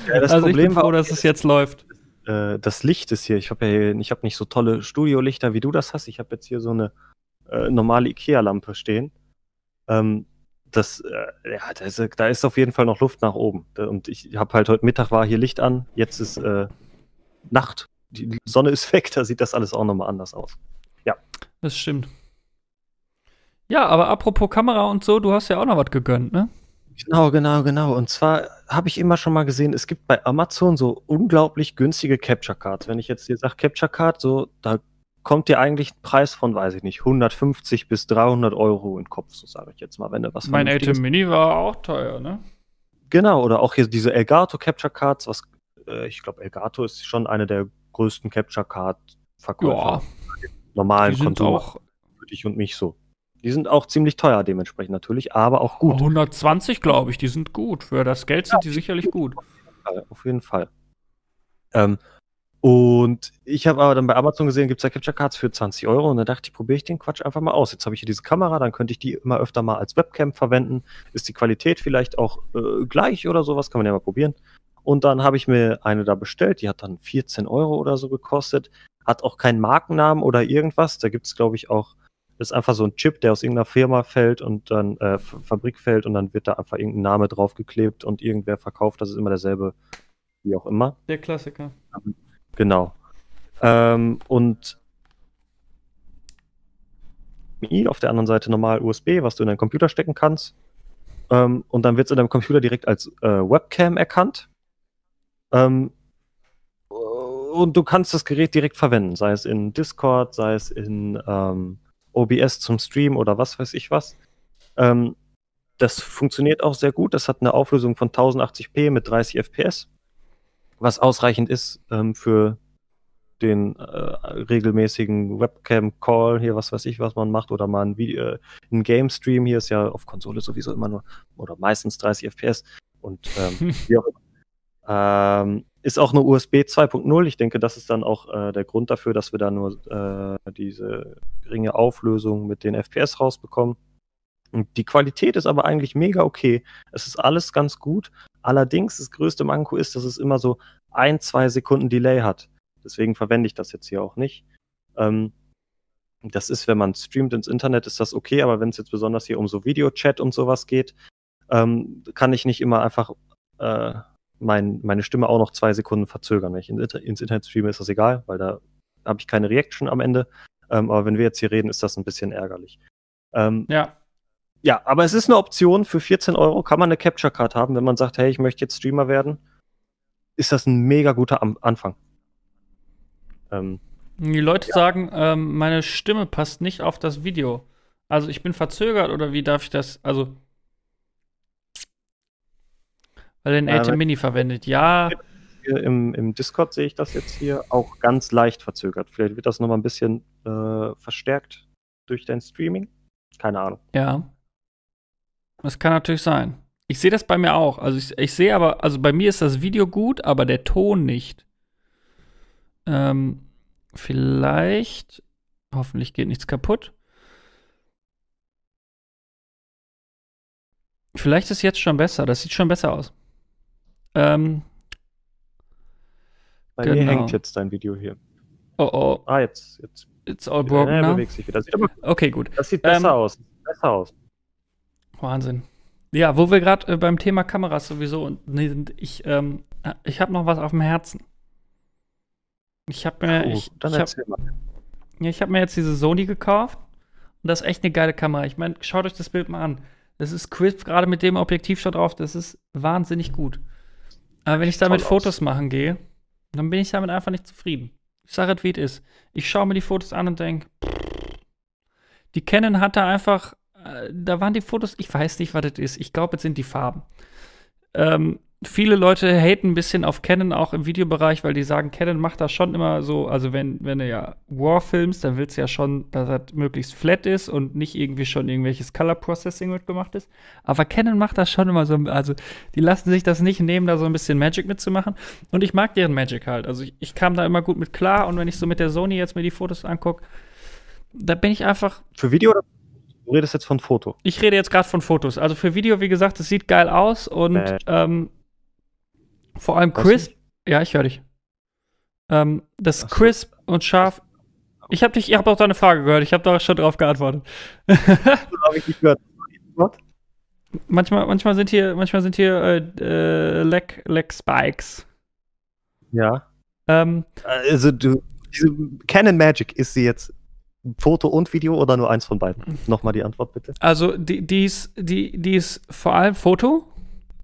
Ja, das also ich Problem bin war froh, dass es jetzt läuft. Äh, das Licht ist hier. Ich habe ja hier, ich habe nicht so tolle Studiolichter, wie du das hast. Ich habe jetzt hier so eine äh, normale IKEA-Lampe stehen. Ähm, das, äh, ja, da ist, da ist auf jeden Fall noch Luft nach oben. Und ich habe halt heute Mittag war hier Licht an. Jetzt ist äh, Nacht. Die Sonne ist weg. Da sieht das alles auch nochmal anders aus. Das stimmt. Ja, aber apropos Kamera und so, du hast ja auch noch was gegönnt, ne? Genau, genau, genau. Und zwar habe ich immer schon mal gesehen, es gibt bei Amazon so unglaublich günstige Capture Cards. Wenn ich jetzt dir sage Capture Card, so, da kommt dir eigentlich ein Preis von, weiß ich nicht, 150 bis 300 Euro in den Kopf, so sage ich jetzt mal, wenn du was Mein ATEM Mini war auch teuer, ne? Genau, oder auch hier diese Elgato Capture Cards, was, äh, ich glaube, Elgato ist schon eine der größten Capture Card Verkäufer. Ja, normalen Konsumer, auch für dich und mich so. Die sind auch ziemlich teuer dementsprechend natürlich, aber auch gut. 120, glaube ich, die sind gut. Für das Geld sind die sicherlich gut. Auf jeden Fall. Ähm, Und ich habe aber dann bei Amazon gesehen, gibt es ja Capture Cards für 20 Euro und da dachte ich, probiere ich den Quatsch einfach mal aus. Jetzt habe ich hier diese Kamera, dann könnte ich die immer öfter mal als Webcam verwenden. Ist die Qualität vielleicht auch äh, gleich oder sowas? Kann man ja mal probieren. Und dann habe ich mir eine da bestellt, die hat dann 14 Euro oder so gekostet. Hat auch keinen Markennamen oder irgendwas. Da gibt es, glaube ich, auch, ist einfach so ein Chip, der aus irgendeiner Firma fällt und dann äh, Fabrik fällt und dann wird da einfach irgendein Name draufgeklebt und irgendwer verkauft. Das ist immer derselbe, wie auch immer. Der Klassiker. Genau. Ähm, und auf der anderen Seite normal USB, was du in deinen Computer stecken kannst. Ähm, und dann wird es in deinem Computer direkt als äh, Webcam erkannt. Ähm, und du kannst das Gerät direkt verwenden, sei es in Discord, sei es in ähm, OBS zum Stream oder was weiß ich was. Ähm, das funktioniert auch sehr gut. Das hat eine Auflösung von 1080p mit 30 FPS, was ausreichend ist ähm, für den äh, regelmäßigen Webcam-Call hier, was weiß ich, was man macht, oder mal ein, äh, ein Game-Stream. Hier ist ja auf Konsole sowieso immer nur oder meistens 30 FPS und ähm, wie auch immer. Ähm, ist auch eine USB 2.0. Ich denke, das ist dann auch äh, der Grund dafür, dass wir da nur äh, diese geringe Auflösung mit den FPS rausbekommen. Und die Qualität ist aber eigentlich mega okay. Es ist alles ganz gut. Allerdings, das größte Manko ist, dass es immer so ein, zwei Sekunden Delay hat. Deswegen verwende ich das jetzt hier auch nicht. Ähm, das ist, wenn man streamt ins Internet, ist das okay, aber wenn es jetzt besonders hier um so Videochat und sowas geht, ähm, kann ich nicht immer einfach äh, mein, meine Stimme auch noch zwei Sekunden verzögern. Wenn ich ins Internet streame, ist das egal, weil da habe ich keine Reaction am Ende. Ähm, aber wenn wir jetzt hier reden, ist das ein bisschen ärgerlich. Ähm, ja. Ja, aber es ist eine Option. Für 14 Euro kann man eine Capture Card haben, wenn man sagt, hey, ich möchte jetzt Streamer werden. Ist das ein mega guter Am Anfang. Ähm, Die Leute ja. sagen, ähm, meine Stimme passt nicht auf das Video. Also ich bin verzögert oder wie darf ich das? Also weil er den äh, ATEM Mini verwendet. Ja. Im, Im Discord sehe ich das jetzt hier auch ganz leicht verzögert. Vielleicht wird das nochmal ein bisschen äh, verstärkt durch dein Streaming. Keine Ahnung. Ja. Das kann natürlich sein. Ich sehe das bei mir auch. Also ich, ich sehe aber, also bei mir ist das Video gut, aber der Ton nicht. Ähm, vielleicht, hoffentlich geht nichts kaputt. Vielleicht ist jetzt schon besser. Das sieht schon besser aus. Ähm, Bei genau. mir hängt jetzt dein Video hier. Oh oh. Ah, jetzt. jetzt. It's all broken ja, bewegt sich wieder. Okay, gut. Das sieht besser ähm, aus. Besser aus. Wahnsinn. Ja, wo wir gerade äh, beim Thema Kameras sowieso und nee, ich, ähm, ich habe noch was auf dem Herzen. Ich habe mir, oh, ich, ich hab, ja, ich habe mir jetzt diese Sony gekauft und das ist echt eine geile Kamera. Ich meine, schaut euch das Bild mal an. Das ist crisp, gerade mit dem Objektiv schon drauf. Das ist wahnsinnig gut. Aber wenn ich damit Fotos aus. machen gehe, dann bin ich damit einfach nicht zufrieden. Ich sage es, wie es ist. Ich schaue mir die Fotos an und denke, die Canon hatte einfach, äh, da waren die Fotos, ich weiß nicht, was das ist. Ich glaube, es sind die Farben. Ähm, viele Leute haten ein bisschen auf Canon auch im Videobereich, weil die sagen, Canon macht das schon immer so, also wenn, wenn du ja War filmst, dann willst du ja schon, dass das möglichst flat ist und nicht irgendwie schon irgendwelches Color Processing mitgemacht ist. Aber Canon macht das schon immer so, also die lassen sich das nicht nehmen, da so ein bisschen Magic mitzumachen. Und ich mag deren Magic halt. Also ich, ich kam da immer gut mit klar und wenn ich so mit der Sony jetzt mir die Fotos angucke, da bin ich einfach. Für Video oder Du redest jetzt von Foto. Ich rede jetzt gerade von Fotos. Also für Video, wie gesagt, es sieht geil aus und äh. ähm, vor allem crisp. Ja, ich höre dich. Ähm, das so. crisp und scharf. Ich habe dich, ich habe auch deine Frage gehört. Ich habe da schon drauf geantwortet. habe ich nicht gehört. Manchmal, manchmal sind hier, manchmal sind hier äh, äh, Leg, Leg Spikes. Ja. Ähm, also du, diese Canon Magic ist sie jetzt Foto und Video oder nur eins von beiden? Nochmal die Antwort bitte. Also die, die, ist, die, die ist vor allem Foto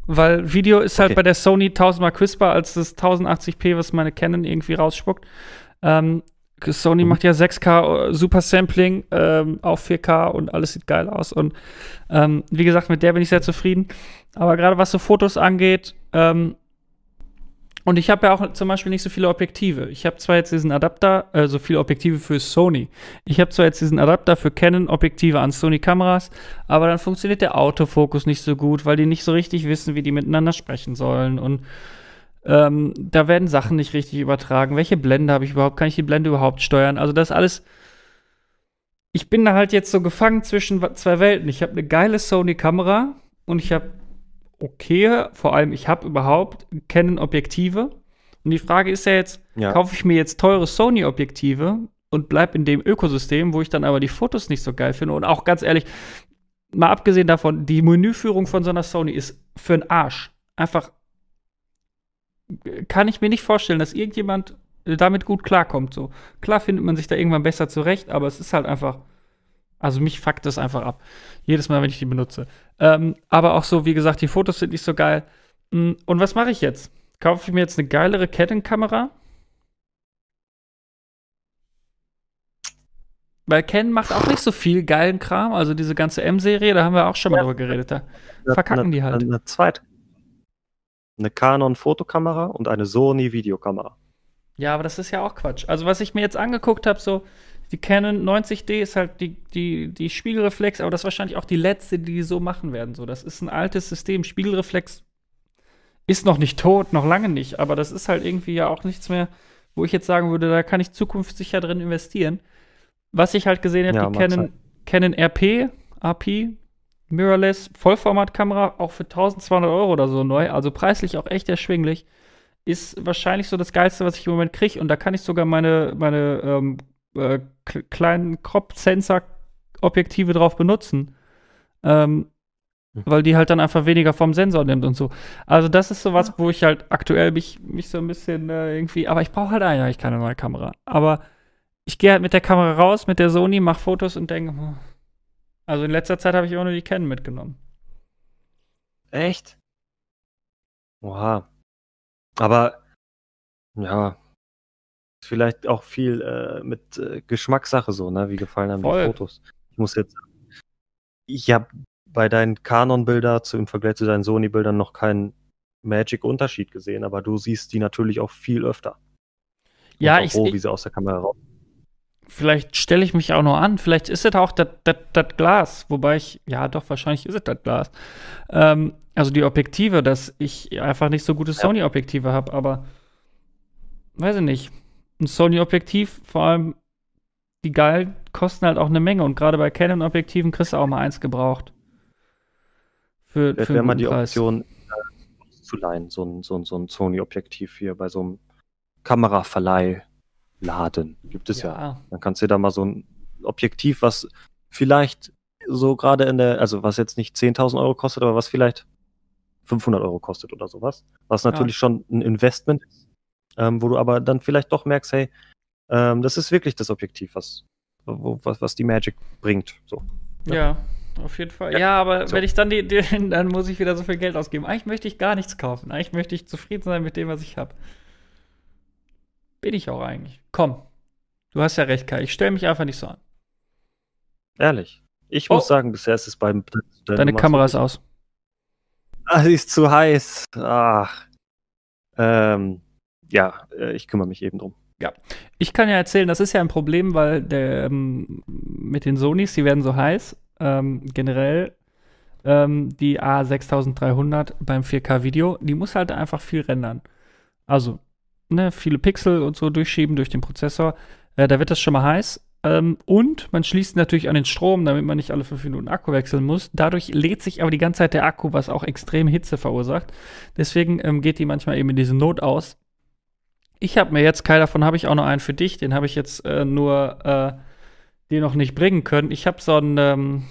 weil Video ist halt okay. bei der Sony tausendmal crisper als das 1080p, was meine Canon irgendwie rausspuckt. Ähm, Sony mhm. macht ja 6K äh, Super Sampling ähm, auf 4K und alles sieht geil aus. Und ähm, wie gesagt, mit der bin ich sehr zufrieden. Aber gerade was so Fotos angeht, ähm, und ich habe ja auch zum Beispiel nicht so viele Objektive. Ich habe zwar jetzt diesen Adapter, äh, so viele Objektive für Sony. Ich habe zwar jetzt diesen Adapter für Canon-Objektive an Sony-Kameras, aber dann funktioniert der Autofokus nicht so gut, weil die nicht so richtig wissen, wie die miteinander sprechen sollen. Und Ähm, da werden Sachen nicht richtig übertragen. Welche Blende habe ich überhaupt? Kann ich die Blende überhaupt steuern? Also das alles. Ich bin da halt jetzt so gefangen zwischen zwei Welten. Ich habe eine geile Sony-Kamera und ich habe okay, vor allem ich habe überhaupt Canon-Objektive. Und die Frage ist ja jetzt, Ja. kaufe ich mir jetzt teure Sony-Objektive und bleib in dem Ökosystem, wo ich dann aber die Fotos nicht so geil finde. Und auch ganz ehrlich, mal abgesehen davon, die Menüführung von so einer Sony ist für einen Arsch. Einfach kann ich mir nicht vorstellen, dass irgendjemand damit gut klarkommt. So. Klar findet man sich da irgendwann besser zurecht, aber es ist halt einfach. Also mich fuckt das einfach ab. Jedes Mal, wenn ich die benutze. Ähm, aber auch so, wie gesagt, die Fotos sind nicht so geil. Mm, Und was mache ich jetzt? Kaufe ich mir jetzt eine geilere Canon-Kamera? Weil Canon macht auch nicht so viel geilen Kram. Also diese ganze M-Serie, da haben wir auch schon mal Ja. drüber geredet. Da verkacken eine, die halt. Eine zweite. Eine Canon-Fotokamera und eine Sony-Videokamera. Ja, aber das ist ja auch Quatsch. Also, was ich mir jetzt angeguckt habe, so, die Canon 90D ist halt die, die, die Spiegelreflex, aber das ist wahrscheinlich auch die letzte, die die so machen werden. So, das ist ein altes System. Spiegelreflex ist noch nicht tot, noch lange nicht, aber das ist halt irgendwie ja auch nichts mehr, wo ich jetzt sagen würde, da kann ich zukunftssicher drin investieren. Was ich halt gesehen habe, Ja, die Canon, Canon RP, AP, Mirrorless, Vollformatkamera, auch für 1200 Euro oder so neu, also preislich auch echt erschwinglich ist wahrscheinlich so das Geilste, was ich im Moment kriege. Und da kann ich sogar meine, meine ähm, äh, kleinen Crop-Sensor-Objektive drauf benutzen. Ähm, Mhm. weil die halt dann einfach weniger vom Sensor nimmt und so. Also das ist so was, wo ich halt aktuell mich, mich so ein bisschen äh, irgendwie, aber ich brauche halt eigentlich keine neue Kamera. Aber ich gehe halt mit der Kamera raus, mit der Sony, mache Fotos und denke, hm. also in letzter Zeit habe ich immer nur die Canon mitgenommen. Echt? Oha. Aber, ja, vielleicht auch viel äh, mit äh, Geschmackssache so, ne? Wie gefallen einem Voll. die Fotos. Ich muss jetzt, ich habe bei deinen Canon-Bilder zu, im Vergleich zu deinen Sony-Bildern noch keinen Magic-Unterschied gesehen, aber du siehst die natürlich auch viel öfter. Und Ja, ich, roh, wie sie aus der Kamera raus. Vielleicht stelle ich mich auch noch an. Vielleicht ist es auch das Glas. Wobei ich, ja, doch, wahrscheinlich ist es das Glas. Ähm, also die Objektive, dass ich einfach nicht so gute Sony-Objektive habe, aber weiß ich nicht. Ein Sony-Objektiv, vor allem die geilen, kosten halt auch eine Menge. Und gerade bei Canon-Objektiven kriegst du auch mal eins gebraucht. Für, für wäre mal die Preis. Option, äh, zu leihen, so ein, so ein, so ein Sony-Objektiv hier bei so einem Kameraverleih laden. Gibt es ja. Ja, Dann kannst du dir da mal so ein Objektiv, was vielleicht so gerade in der, also was jetzt nicht 10.000 Euro kostet, aber was vielleicht 500 Euro kostet oder sowas. Was natürlich schon ein Investment ist, ähm, wo du aber dann vielleicht doch merkst, hey, ähm, das ist wirklich das Objektiv, was, wo, was, was die Magic bringt. So. Ja, auf jeden Fall. Ja, Ja, aber so. wenn ich dann die, die, dann muss ich wieder so viel Geld ausgeben. Eigentlich möchte ich gar nichts kaufen. Eigentlich möchte ich zufrieden sein mit dem, was ich habe. Bin ich auch eigentlich. Komm. Du hast ja recht, Kai. Ich stelle mich einfach nicht so an. Ehrlich. Ich Oh. muss sagen, bisher ist es beim. Deine Kamera ist aus. Ah, sie ist zu heiß. Ach. Ähm, ja, äh, ich kümmere mich eben drum. Ich kann ja erzählen, das ist ja ein Problem, weil der, ähm, mit den Sonys, die werden so heiß. Ähm, generell ähm, die A6300 beim 4K-Video, die muss halt einfach viel rendern. Also, ne, viele Pixel und so durchschieben durch den Prozessor. Äh, da wird das schon mal heiß. Ähm, und man schließt natürlich an den Strom, damit man nicht alle fünf Minuten Akku wechseln muss. Dadurch lädt sich aber die ganze Zeit der Akku, was auch extrem Hitze verursacht. Deswegen ähm, geht die manchmal eben in diese Not aus. Ich habe mir jetzt, Kai, davon habe ich auch noch einen für dich. Den habe ich jetzt äh, nur äh, dir noch nicht bringen können. Ich habe so einen, ähm,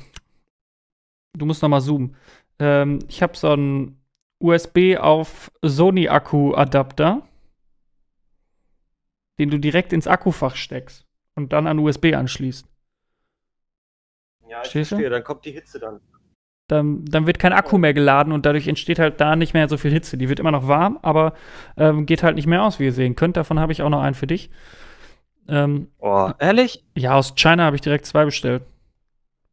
du musst noch mal zoomen. Ähm, ich habe so einen USB auf Sony Akku Adapter, den du direkt ins Akkufach steckst und dann an USB anschließt. Ja, ich Verstehst du? verstehe. Dann kommt die Hitze dann. Dann, dann wird kein Akku mehr geladen und dadurch entsteht halt da nicht mehr so viel Hitze. Die wird immer noch warm, aber ähm, geht halt nicht mehr aus, wie ihr sehen könnt. Davon habe ich auch noch einen für dich. Ähm, Oh, ehrlich? Ja, aus China habe ich direkt zwei bestellt.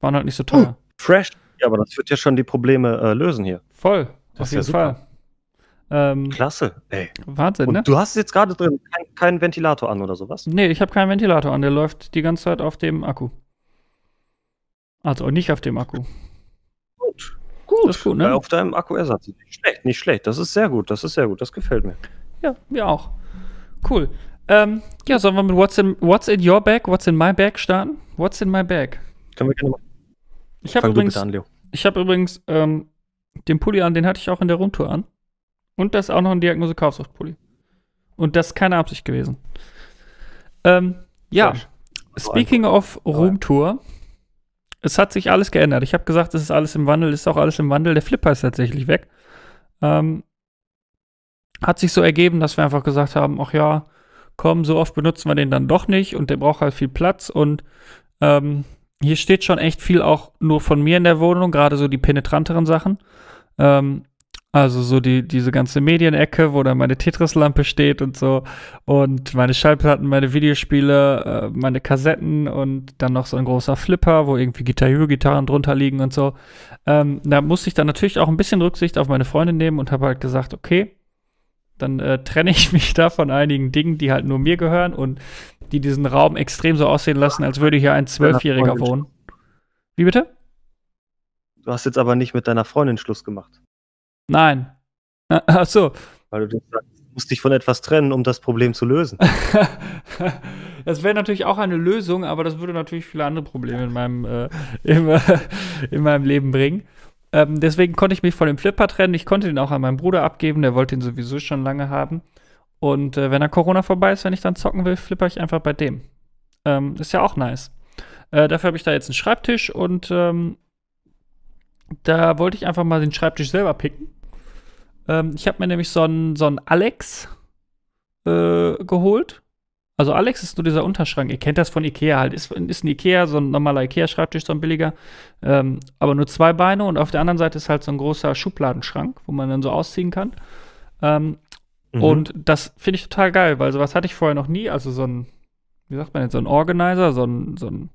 Waren halt nicht so teuer. Fresh? Ja, aber das wird ja schon die Probleme äh, lösen hier. Voll, Das auf ist ja jeden super. Fall. Ähm, Klasse. Ey. Wahnsinn, Und ne? du hast jetzt gerade drin keinen keinen Ventilator an oder sowas? Nee, ich habe keinen Ventilator an, der läuft die ganze Zeit auf dem Akku. Also nicht auf dem Akku. Gut. Gut. Das ist gut, ne? Auf deinem Akkuersatz. Nicht schlecht, nicht schlecht. Das ist sehr gut. Das ist sehr gut. Das gefällt mir. Ja, mir auch. Cool. Ähm, ja, sollen wir mit What's in, What's in Your Bag, What's in My Bag starten? What's in My Bag? Können wir gerne machen. Ich habe übrigens, an, ich hab übrigens ähm, den Pulli an, den hatte ich auch in der Rundtour an. Und das ist auch noch ein Diagnose-Kaufsucht-Pulli. Und das ist keine Absicht gewesen. Ähm, ja, Fresh. speaking of Roomtour, es hat sich alles geändert. Ich habe gesagt, es ist alles im Wandel, ist auch alles im Wandel. Der Flipper ist tatsächlich weg. Ähm, hat sich so ergeben, dass wir einfach gesagt haben, ach ja, komm, so oft benutzen wir den dann doch nicht und der braucht halt viel Platz und ähm, hier steht schon echt viel auch nur von mir in der Wohnung, gerade so die penetranteren Sachen. Ähm, also so die, diese ganze Medienecke, wo dann meine Tetris-Lampe steht und so und meine Schallplatten, meine Videospiele, äh, meine Kassetten und dann noch so ein großer Flipper, wo irgendwie Guitar Hero-Gitarren drunter liegen und so. Ähm, da musste ich dann natürlich auch ein bisschen Rücksicht auf meine Freundin nehmen und habe halt gesagt, okay, dann äh, trenne ich mich da von einigen Dingen, die halt nur mir gehören und die diesen Raum extrem so aussehen lassen, als würde hier ein Zwölfjähriger wohnen. Wie bitte? Du hast jetzt aber nicht mit deiner Freundin Schluss gemacht. Nein. Ach so. Weil du musst dich von etwas trennen, um das Problem zu lösen. das wäre natürlich auch eine Lösung, aber das würde natürlich viele andere Probleme in meinem, äh, im, äh, in meinem Leben bringen. Ähm, deswegen konnte ich mich von dem Flipper trennen. Ich konnte den auch an meinen Bruder abgeben, der wollte ihn sowieso schon lange haben. Und äh, wenn dann Corona vorbei ist, wenn ich dann zocken will, flipper ich einfach bei dem. Ähm, ist ja auch nice. Äh, dafür habe ich da jetzt einen Schreibtisch und ähm, da wollte ich einfach mal den Schreibtisch selber picken. Ähm, ich habe mir nämlich so einen so einen Alex äh, geholt. Also Alex ist nur dieser Unterschrank. Ihr kennt das von Ikea halt. Ist, ist ein Ikea, so ein normaler Ikea-Schreibtisch, so ein billiger. Ähm, aber nur zwei Beine und auf der anderen Seite ist halt so ein großer Schubladenschrank, wo man dann so ausziehen kann. Ähm, Mhm. Und das finde ich total geil, weil sowas hatte ich vorher noch nie. Also so ein, wie sagt man jetzt, so ein Organizer, so ein, so ein,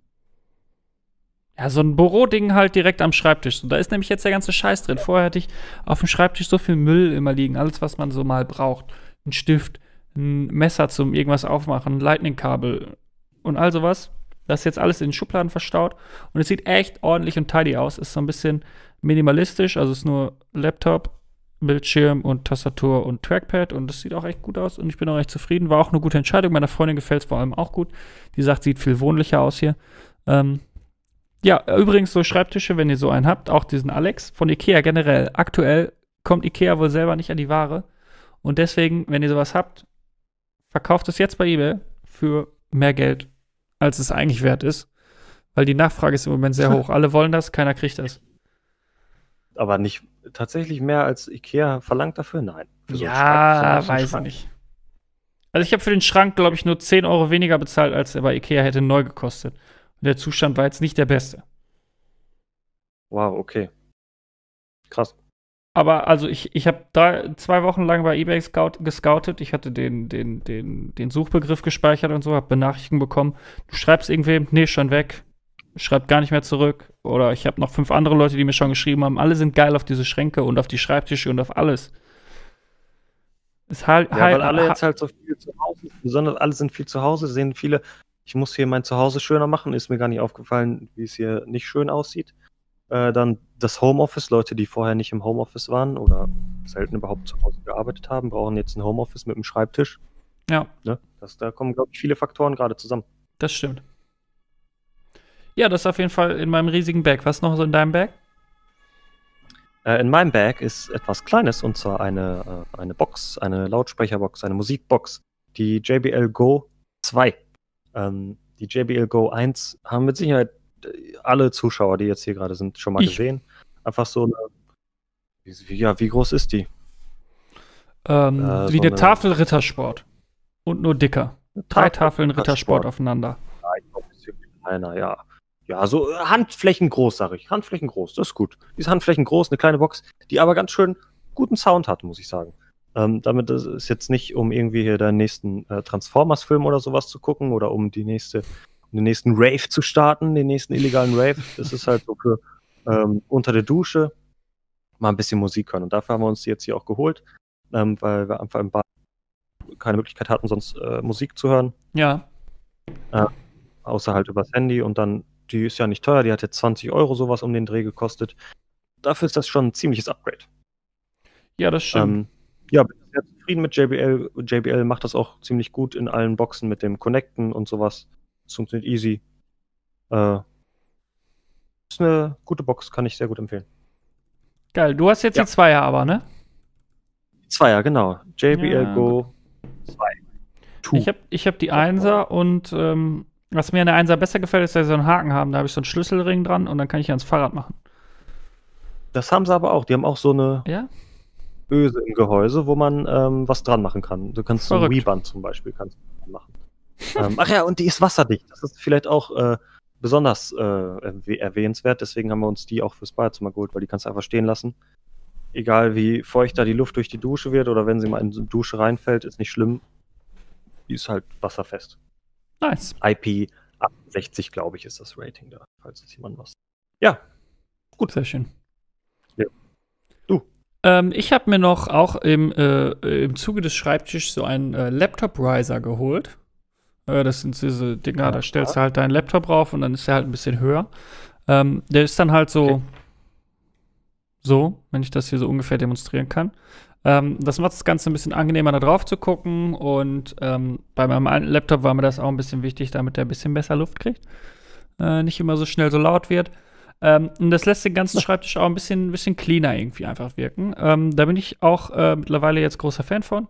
ja, so ein Büroding halt direkt am Schreibtisch. Und da ist nämlich jetzt der ganze Scheiß drin. Vorher hatte ich auf dem Schreibtisch so viel Müll immer liegen, alles, was man so mal braucht. Ein Stift, ein Messer zum irgendwas aufmachen, ein Lightning-Kabel und all sowas. Das ist jetzt alles in den Schubladen verstaut. Und es sieht echt ordentlich und tidy aus. Ist so ein bisschen minimalistisch, also ist nur Laptop, Bildschirm und Tastatur und Trackpad und das sieht auch echt gut aus und ich bin auch echt zufrieden. War auch eine gute Entscheidung. Meiner Freundin gefällt es vor allem auch gut. Die sagt, sieht viel wohnlicher aus hier. Ähm, ja, übrigens so Schreibtische, wenn ihr so einen habt, auch diesen Alex von Ikea generell. Aktuell kommt Ikea wohl selber nicht an die Ware und deswegen, wenn ihr sowas habt, verkauft es jetzt bei eBay für mehr Geld, als es eigentlich wert ist, weil die Nachfrage ist im Moment sehr hoch. Alle wollen das, keiner kriegt das. Aber nicht tatsächlich mehr als Ikea verlangt dafür? Nein. So Ja, so weiß ich nicht. Also ich habe für den Schrank, glaube ich, nur 10 Euro weniger bezahlt, als er bei Ikea hätte neu gekostet. Der Zustand war jetzt nicht der beste. Wow, okay. Krass. Aber also ich, ich habe da zwei Wochen lang bei eBay scout, gescoutet. Ich hatte den, den, den, den Suchbegriff gespeichert und so, habe Benachrichtigungen bekommen. Du schreibst irgendwem, nee, schon weg. Schreibt gar nicht mehr zurück. Oder ich habe noch fünf andere Leute, die mir schon geschrieben haben. Alle sind geil auf diese Schränke und auf die Schreibtische und auf alles. Ist halt, Ja, halt weil alle jetzt halt so viel zu Hause sind. Besonders alle sind viel zu Hause, sehen viele, ich muss hier mein Zuhause schöner machen. Ist mir gar nicht aufgefallen, wie es hier nicht schön aussieht. Äh, dann das Homeoffice, Leute, die vorher nicht im Homeoffice waren oder selten überhaupt zu Hause gearbeitet haben, brauchen jetzt ein Homeoffice mit einem Schreibtisch. ja. Ne? Das, da kommen, glaube ich, viele Faktoren gerade zusammen. Das stimmt. Ja, das ist auf jeden Fall in meinem riesigen Bag. Was noch so in deinem Bag? Äh, in meinem Bag ist etwas Kleines und zwar eine, äh, eine Box, eine Lautsprecherbox, eine Musikbox, die JBL Go 2. Ähm, die JBL Go 1 haben mit Sicherheit äh, alle Zuschauer, die jetzt hier gerade sind, schon mal Ich. gesehen. Einfach so eine. Wie, ja, wie groß ist die? Ähm, Äh, wie so eine eine- Tafel Rittersport. Und nur dicker. Drei Tafeln Rittersport aufeinander. Ja, ich glaub, ein bisschen kleiner, ja. Ja, so äh, Handflächen groß, sag ich. Handflächen groß, das ist gut. Die ist Handflächen groß, eine kleine Box, die aber ganz schön guten Sound hat, muss ich sagen. Ähm, damit ist es jetzt nicht, um irgendwie hier den nächsten äh, Transformers-Film oder sowas zu gucken oder um die nächste, um den nächsten Rave zu starten, den nächsten illegalen Rave. Das ist halt so für ähm, unter der Dusche mal ein bisschen Musik hören. Und dafür haben wir uns die jetzt hier auch geholt, ähm, weil wir einfach im Bad keine Möglichkeit hatten, sonst äh, Musik zu hören Ja. außer halt übers Handy und dann, die ist ja nicht teuer, die hat jetzt 20 Euro sowas um den Dreh gekostet. Dafür ist das schon ein ziemliches Upgrade. Ja, das stimmt. Ja, bin sehr zufrieden mit JBL. JBL macht das auch ziemlich gut in allen Boxen mit dem Connecten und sowas. Es funktioniert easy. Äh, ist eine gute Box, kann ich sehr gut empfehlen. Geil. Du hast jetzt Ja. die Zweier aber, ne? Zweier, genau. JBL Ja, Go 2. Two. Ich habe ich hab die Einser und ähm, was mir an der Einser besser gefällt, ist, dass sie so einen Haken haben. Da habe ich so einen Schlüsselring dran und dann kann ich ans Fahrrad machen. das haben sie aber auch. Die haben auch so eine Ja? Öse im Gehäuse, wo man ähm, was dran machen kann. Du kannst so ein. Wii-Band zum Beispiel kannst machen. ähm, ach ja, und die ist wasserdicht. Das ist vielleicht auch äh, besonders äh, erwäh- erwähnenswert. Deswegen haben wir uns die auch fürs Badezimmer geholt, weil die kannst du einfach stehen lassen. Egal wie feucht da die Luft durch die Dusche wird oder wenn sie mal in die Dusche reinfällt, ist nicht schlimm. Die ist halt wasserfest. Nice. IP 68, glaube ich, ist das Rating da, falls jetzt jemand was. Ja, Gut, sehr schön. Ja. Ähm, ich habe mir noch auch im, äh, im Zuge des Schreibtischs so einen äh, Laptop-Riser geholt. Äh, das sind diese Dinger, da Ja. stellst du halt deinen Laptop drauf und dann ist der halt ein bisschen höher. Ähm, der ist dann halt so, Okay. so, wenn ich das hier so ungefähr demonstrieren kann. Ähm, das macht das Ganze ein bisschen angenehmer, da drauf zu gucken. Und ähm, bei meinem alten Laptop war mir das auch ein bisschen wichtig, damit der ein bisschen besser Luft kriegt. Äh, nicht immer so schnell so laut wird. Ähm, und das lässt den ganzen Schreibtisch auch ein bisschen, bisschen cleaner irgendwie einfach wirken. Ähm, da bin ich auch äh, mittlerweile jetzt großer Fan von.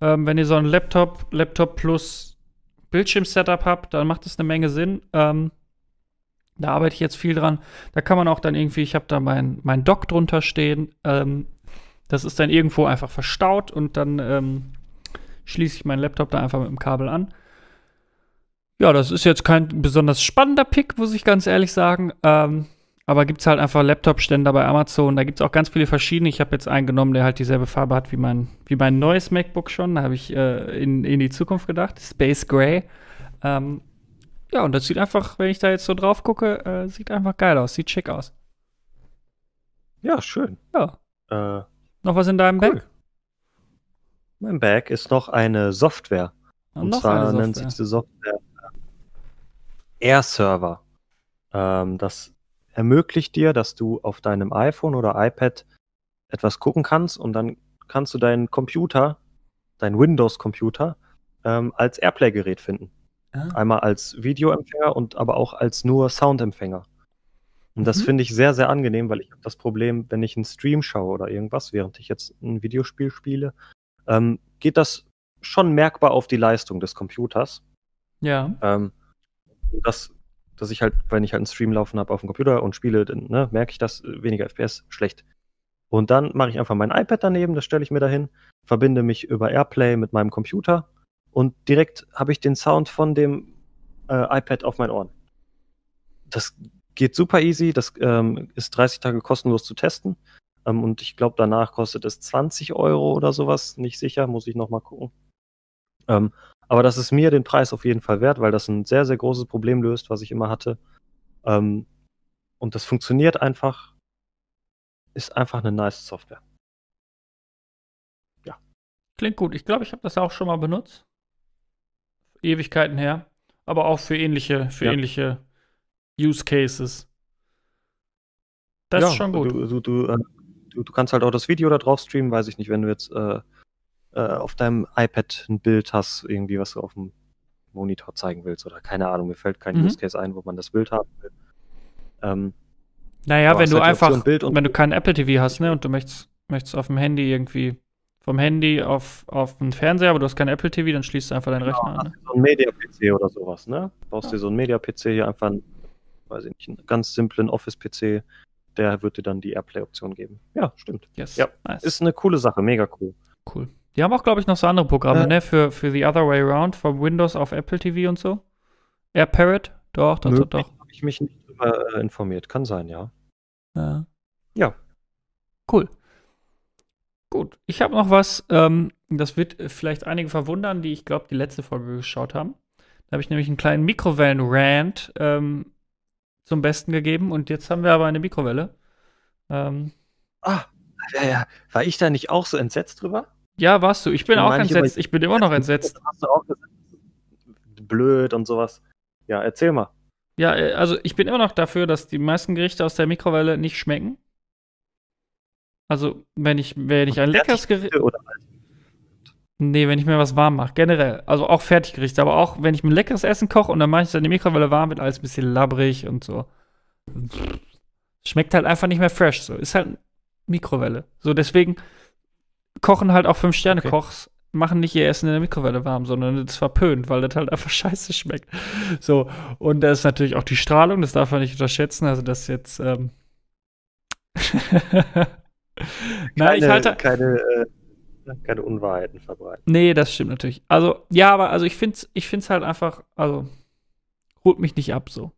Ähm, wenn ihr so einen Laptop, Laptop plus Bildschirm-Setup habt, dann macht das eine Menge Sinn. Ähm, da arbeite ich jetzt viel dran. Da kann man auch dann irgendwie, ich habe da mein, mein Dock drunter stehen. Ähm, das ist dann irgendwo einfach verstaut und dann ähm, schließe ich meinen Laptop da einfach mit dem Kabel an. Ja, das ist jetzt kein besonders spannender Pick, muss ich ganz ehrlich sagen. Ähm, aber gibt es halt einfach Laptop-Ständer bei Amazon. Da gibt es auch ganz viele verschiedene. Ich habe jetzt einen genommen, der halt dieselbe Farbe hat wie mein, wie mein neues MacBook schon. Da habe ich äh, in, in die Zukunft gedacht. Space Gray. Ähm, ja, und das sieht einfach, wenn ich da jetzt so drauf gucke, äh, sieht einfach geil aus. Sieht schick aus. ja, schön. Ja. Äh, Noch was in deinem Cool. Bag? mein Bag ist noch eine Software. Und noch zwar eine nennt sich Software. diese Software äh, Air Server. Ähm, das ermöglicht dir, dass du auf deinem iPhone oder iPad etwas gucken kannst und dann kannst du deinen Computer, deinen Windows-Computer, ähm, als Airplay-Gerät finden. Ah. Einmal als Videoempfänger und aber auch als nur Soundempfänger. Und das Mhm. finde ich sehr, sehr angenehm, weil ich habe das Problem, wenn ich einen Stream schaue oder irgendwas, während ich jetzt ein Videospiel spiele, ähm, geht das schon merkbar auf die Leistung des Computers. Ja. Ähm, das, dass ich halt, wenn ich halt einen Stream laufen habe auf dem Computer und spiele, dann ne, merke ich das, äh, weniger FPS, schlecht. Und dann mache ich einfach mein iPad daneben, das stelle ich mir dahin, verbinde mich über AirPlay mit meinem Computer und direkt habe ich den Sound von dem äh, iPad auf meinen Ohren. Das geht super easy, das ähm, ist 30 Tage kostenlos zu testen. Ähm, und ich glaube, danach kostet es 20 Euro oder sowas. Nicht sicher, muss ich nochmal gucken. Ähm, aber das ist mir den Preis auf jeden Fall wert, weil das ein sehr, sehr großes Problem löst, was ich immer hatte. Ähm, und das funktioniert einfach. Ist einfach eine nice Software. Klingt gut. Ich glaube, ich habe das auch schon mal benutzt. Ewigkeiten her. Aber auch für ähnliche, für Ja. ähnliche Use Cases. Das ist schon gut. Du, du, du, äh, du, du kannst halt auch das Video da drauf streamen, weiß ich nicht, wenn du jetzt äh, äh, auf deinem iPad ein Bild hast, irgendwie, was du auf dem Monitor zeigen willst oder keine Ahnung, mir fällt kein Mhm. Use Case ein, wo man das Bild haben will. Ähm, Naja, wenn du die einfach, wenn du kein Apple TV hast, ne, und du möchtest, möchtest auf dem Handy irgendwie vom Handy auf, auf den Fernseher, aber du hast kein Apple TV, dann schließt du einfach deinen Genau, Rechner an. Ne? so ein Media-PC oder sowas, ne? Baust dir so einen Media-PC hier einfach, einen, weiß ich nicht, einen ganz simplen Office-PC, der wird dir dann die Airplay-Option geben. Ja, stimmt. Yes. Ja, nice. Ist eine coole Sache, mega cool. cool. Die haben auch, glaube ich, noch so andere Programme, Äh. ne, für, für The Other Way Around, von Windows auf Apple TV und so. AirParrot? Doch, doch, doch, doch. Habe ich mich nicht drüber äh, informiert. Kann sein, ja. Ja. Ja. Cool. Gut. Ich habe noch was, ähm, das wird vielleicht einige verwundern, die ich glaube, die letzte Folge geschaut haben. Da habe ich nämlich einen kleinen Mikrowellen-Rant ähm, zum Besten gegeben und jetzt haben wir aber eine Mikrowelle. Ähm, Ah, ja, ja. War ich da nicht auch so entsetzt drüber? Ja, warst du. Ich bin Ich auch ich entsetzt. über- Ich bin immer noch entsetzt. Hast du auch gesagt, blöd und sowas. Ja, erzähl mal. Ja, äh, also ich bin immer noch dafür, dass die meisten Gerichte aus der Mikrowelle nicht schmecken. Also, wenn ich, wenn ich ein leckeres Gericht. Oder Nee, wenn ich mir was warm mache, generell. Also auch Fertiggerichte, aber auch wenn ich mir ein leckeres Essen koche und dann mache ich es in die Mikrowelle warm, wird alles ein bisschen labbrig und so. Schmeckt halt einfach nicht mehr fresh. So. Ist halt Mikrowelle. So, deswegen kochen halt auch Fünf-Sterne-Kochs, machen nicht ihr Essen in der Mikrowelle warm, sondern das verpönt, weil das halt einfach scheiße schmeckt. So, und da ist natürlich auch die Strahlung, das darf man nicht unterschätzen. Also, das jetzt. Ähm Nein, ich halte. Keine, äh, keine Unwahrheiten verbreiten. Nee, das stimmt natürlich. Also, ja, aber also ich finde es ich find's halt einfach, also, holt mich nicht ab so.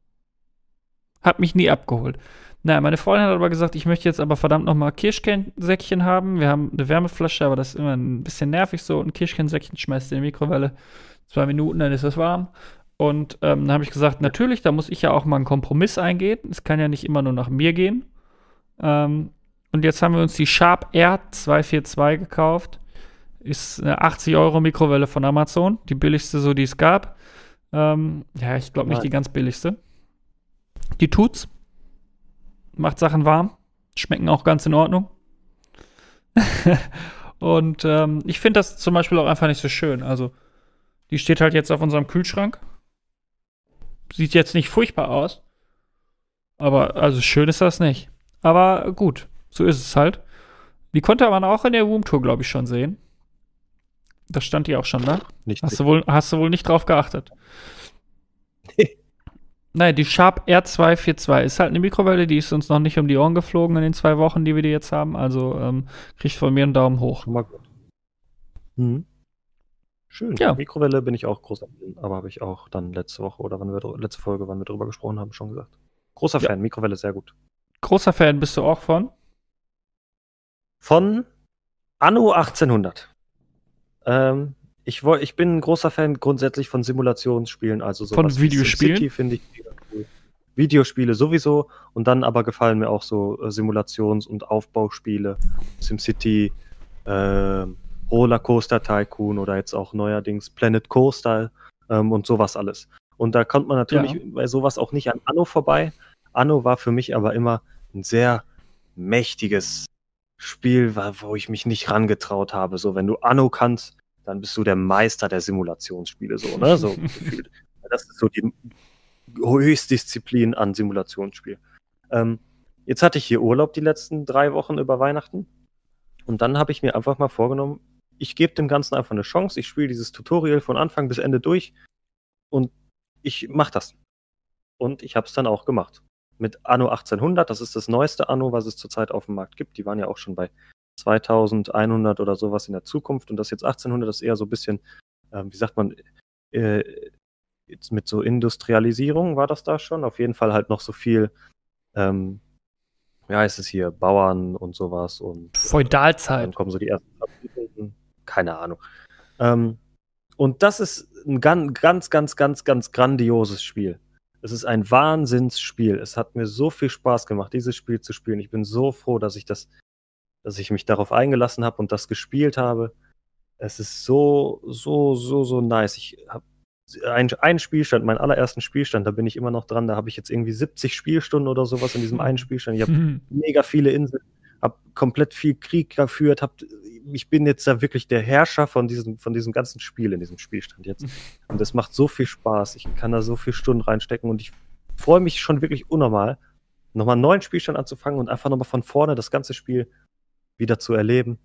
Hat mich nie abgeholt. Naja, meine Freundin hat aber gesagt, ich möchte jetzt aber verdammt nochmal Kirschkernsäckchen haben. Wir haben eine Wärmeflasche, aber das ist immer ein bisschen nervig so. Ein Kirschkernsäckchen schmeißt in die Mikrowelle. Zwei Minuten, dann ist es warm. Und ähm, dann habe ich gesagt, natürlich, da muss ich ja auch mal einen Kompromiss eingehen. Es kann ja nicht immer nur nach mir gehen. Ähm, und jetzt haben wir uns die Sharp R242 gekauft. Ist eine 80 Euro Mikrowelle von Amazon. Die billigste, so die es gab. Ähm, ja, ich glaube nicht die ganz billigste. Die tut's macht Sachen warm, schmecken auch ganz in Ordnung. und ähm, ich finde das zum Beispiel auch einfach nicht so schön. Also, die steht halt jetzt auf unserem Kühlschrank. Sieht jetzt nicht furchtbar aus. Aber, also schön ist das nicht. Aber gut, so ist es halt. Die konnte man auch in der Roomtour, glaube ich, schon sehen. Das stand die auch schon da. Nicht hast, du wohl, hast du wohl nicht drauf geachtet? Nein, die Sharp R242 ist halt eine Mikrowelle, die ist uns noch nicht um die Ohren geflogen in den zwei Wochen, die wir die jetzt haben. Also ähm, kriegt von mir einen Daumen hoch. Schon mal gut. Mhm. Schön. Ja. Mikrowelle bin ich auch großer Fan, aber habe ich auch dann letzte Woche oder wann wir letzte Folge, wann wir darüber gesprochen haben, schon gesagt. Großer ja. Fan, Mikrowelle sehr gut. Großer Fan bist du auch von? Von Anno 1800. Ähm, ich, woll, ich bin ein großer Fan grundsätzlich von Simulationsspielen, also so Von Videospielen? Finde ich cool. Videospiele sowieso und dann aber gefallen mir auch so äh, Simulations- und Aufbauspiele. SimCity, äh, Rollercoaster Tycoon oder jetzt auch neuerdings Planet Coaster ähm, und sowas alles. Und da kommt man natürlich ja. bei sowas auch nicht an Anno vorbei. Anno war für mich aber immer ein sehr mächtiges Spiel, wo ich mich nicht rangetraut habe. So, wenn du Anno kannst, dann bist du der Meister der Simulationsspiele, so, ne? So gefühlt. Das ist so die Höchstdisziplin an Simulationsspiel. Ähm, jetzt hatte ich hier Urlaub die letzten drei Wochen über Weihnachten. Und dann habe ich mir einfach mal vorgenommen, ich gebe dem Ganzen einfach eine Chance. Ich spiele dieses Tutorial von Anfang bis Ende durch und ich mache das. Und ich habe es dann auch gemacht. Mit Anno 1800, das ist das neueste Anno, was es zurzeit auf dem Markt gibt. Die waren ja auch schon bei 2100 oder sowas in der Zukunft und das jetzt 1800 ist eher so ein bisschen, äh, wie sagt man, äh, jetzt mit so Industrialisierung war das da schon. Auf jeden Fall halt noch so viel, ähm, wie heißt es hier, Bauern und sowas und Feudalzeit. Dann kommen so die ersten Fabriken, keine Ahnung. Ähm, und das ist ein ganz, ganz, ganz, ganz, ganz grandioses Spiel. Es ist ein Wahnsinnsspiel. Es hat mir so viel Spaß gemacht, dieses Spiel zu spielen. Ich bin so froh, dass ich das dass ich mich darauf eingelassen habe und das gespielt habe. Es ist so, so, so, so nice. Ich habe einen Spielstand, meinen allerersten Spielstand, da bin ich immer noch dran. Da habe ich jetzt irgendwie 70 Spielstunden oder sowas in diesem einen Spielstand. Ich habe mhm. mega viele Inseln, habe komplett viel Krieg geführt, hab, ich bin jetzt da wirklich der Herrscher von diesem, von diesem ganzen Spiel in diesem Spielstand jetzt. Und es macht so viel Spaß. Ich kann da so viele Stunden reinstecken und ich freue mich schon wirklich unnormal, nochmal einen neuen Spielstand anzufangen und einfach nochmal von vorne das ganze Spiel wieder zu erleben.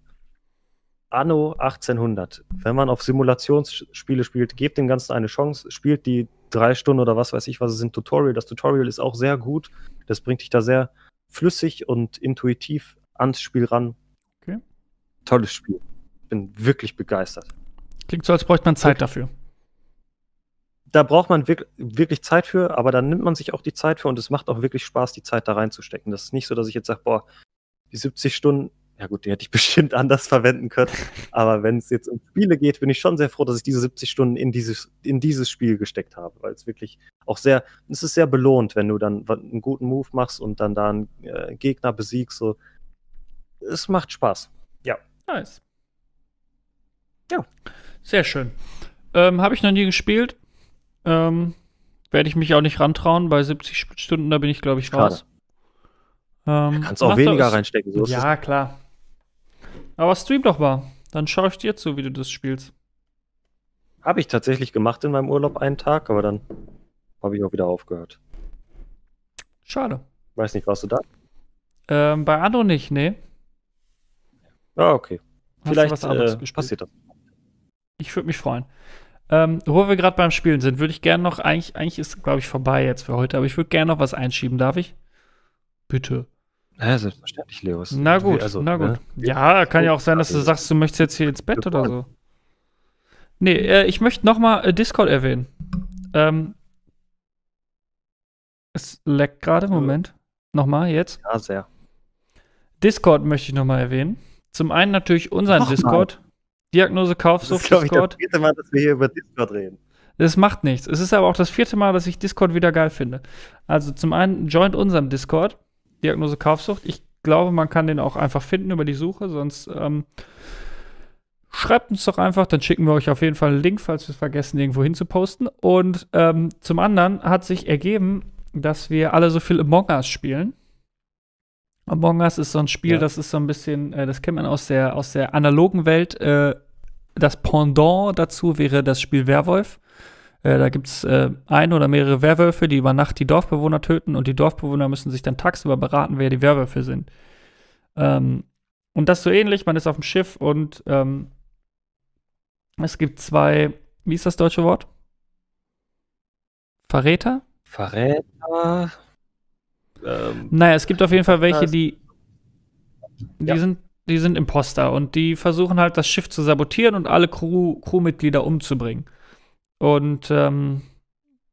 Anno 1800. Wenn man auf Simulationsspiele spielt, gebt dem Ganzen eine Chance, spielt die drei Stunden oder was weiß ich, was es sind, Tutorial. Das Tutorial ist auch sehr gut. Das bringt dich da sehr flüssig und intuitiv ans Spiel ran. Okay. Tolles Spiel. Bin wirklich begeistert. Klingt so, als bräuchte man Zeit dafür. Da braucht man wirklich, wirklich Zeit für, aber dann nimmt man sich auch die Zeit für und es macht auch wirklich Spaß, die Zeit da reinzustecken. Das ist nicht so, dass ich jetzt sage, boah, die 70 Stunden, ja gut, die hätte ich bestimmt anders verwenden können. Aber wenn es jetzt um Spiele geht, bin ich schon sehr froh, dass ich diese 70 Stunden in dieses, in dieses Spiel gesteckt habe, weil es wirklich auch sehr, es ist sehr belohnt, wenn du dann einen guten Move machst und dann da einen äh, Gegner besiegst. So. Es macht Spaß. Ja. Nice. Ja. Sehr schön. Ähm, habe ich noch nie gespielt. Ähm, Werde ich mich auch nicht rantrauen. Bei 70 Stunden, da bin ich, glaube ich, raus. Ähm, kannst auch weniger reinstecken. So ja, klar. Aber stream doch mal. Dann schaue ich dir zu, wie du das spielst. Habe ich tatsächlich gemacht in meinem Urlaub einen Tag, aber dann habe ich auch wieder aufgehört. Schade. Weiß nicht, warst du da? Ähm, bei Anno nicht, nee. Ah, okay. Hast Vielleicht was anderes äh, gespielt? passiert das. Ich würde mich freuen. Ähm, wo wir gerade beim Spielen sind, würde ich gerne noch, eigentlich, eigentlich ist, glaube ich, vorbei jetzt für heute, aber ich würde gerne noch was einschieben, darf ich? Bitte. Ja, selbstverständlich, Leos. Na gut, Also, na gut. ne? Ja, kann ja auch sein, dass du Also, sagst, du möchtest jetzt hier ins Bett oder so. Nee, äh, ich möchte noch mal äh, Discord erwähnen. Ähm, es leckt gerade, Moment. Nochmal, jetzt. Ja, sehr. Discord möchte ich noch mal erwähnen. Zum einen natürlich unseren mal. Discord. Diagnose Das Kaufsucht ist, glaube ich, das Discord. vierte Mal, dass wir hier über Discord reden. Das macht nichts. Es ist aber auch das vierte Mal, dass ich Discord wieder geil finde. Also zum einen joint unserem Discord, Diagnose Kaufsucht. Ich glaube, man kann den auch einfach finden über die Suche, sonst ähm, schreibt uns doch einfach, dann schicken wir euch auf jeden Fall einen Link, falls wir es vergessen, irgendwo hin zu posten. Und ähm, zum anderen hat sich ergeben, dass wir alle so viel Among Us spielen. Among Us ist so ein Spiel, Ja. das ist so ein bisschen, äh, das kennt man aus der, aus der analogen Welt. Äh, das Pendant dazu wäre das Spiel Werwolf. Äh, da gibt es äh, ein oder mehrere Werwölfe, die über Nacht die Dorfbewohner töten und die Dorfbewohner müssen sich dann tagsüber beraten, wer die Werwölfe sind. Ähm, und das so ähnlich, man ist auf dem Schiff und ähm, es gibt zwei, wie ist das deutsche Wort? Verräter? Verräter. Ähm, Naja, es gibt auf jeden Fall welche, die, die Ja. sind, die sind Imposter und die versuchen halt das Schiff zu sabotieren und alle Crew, Crewmitglieder umzubringen. Und ähm,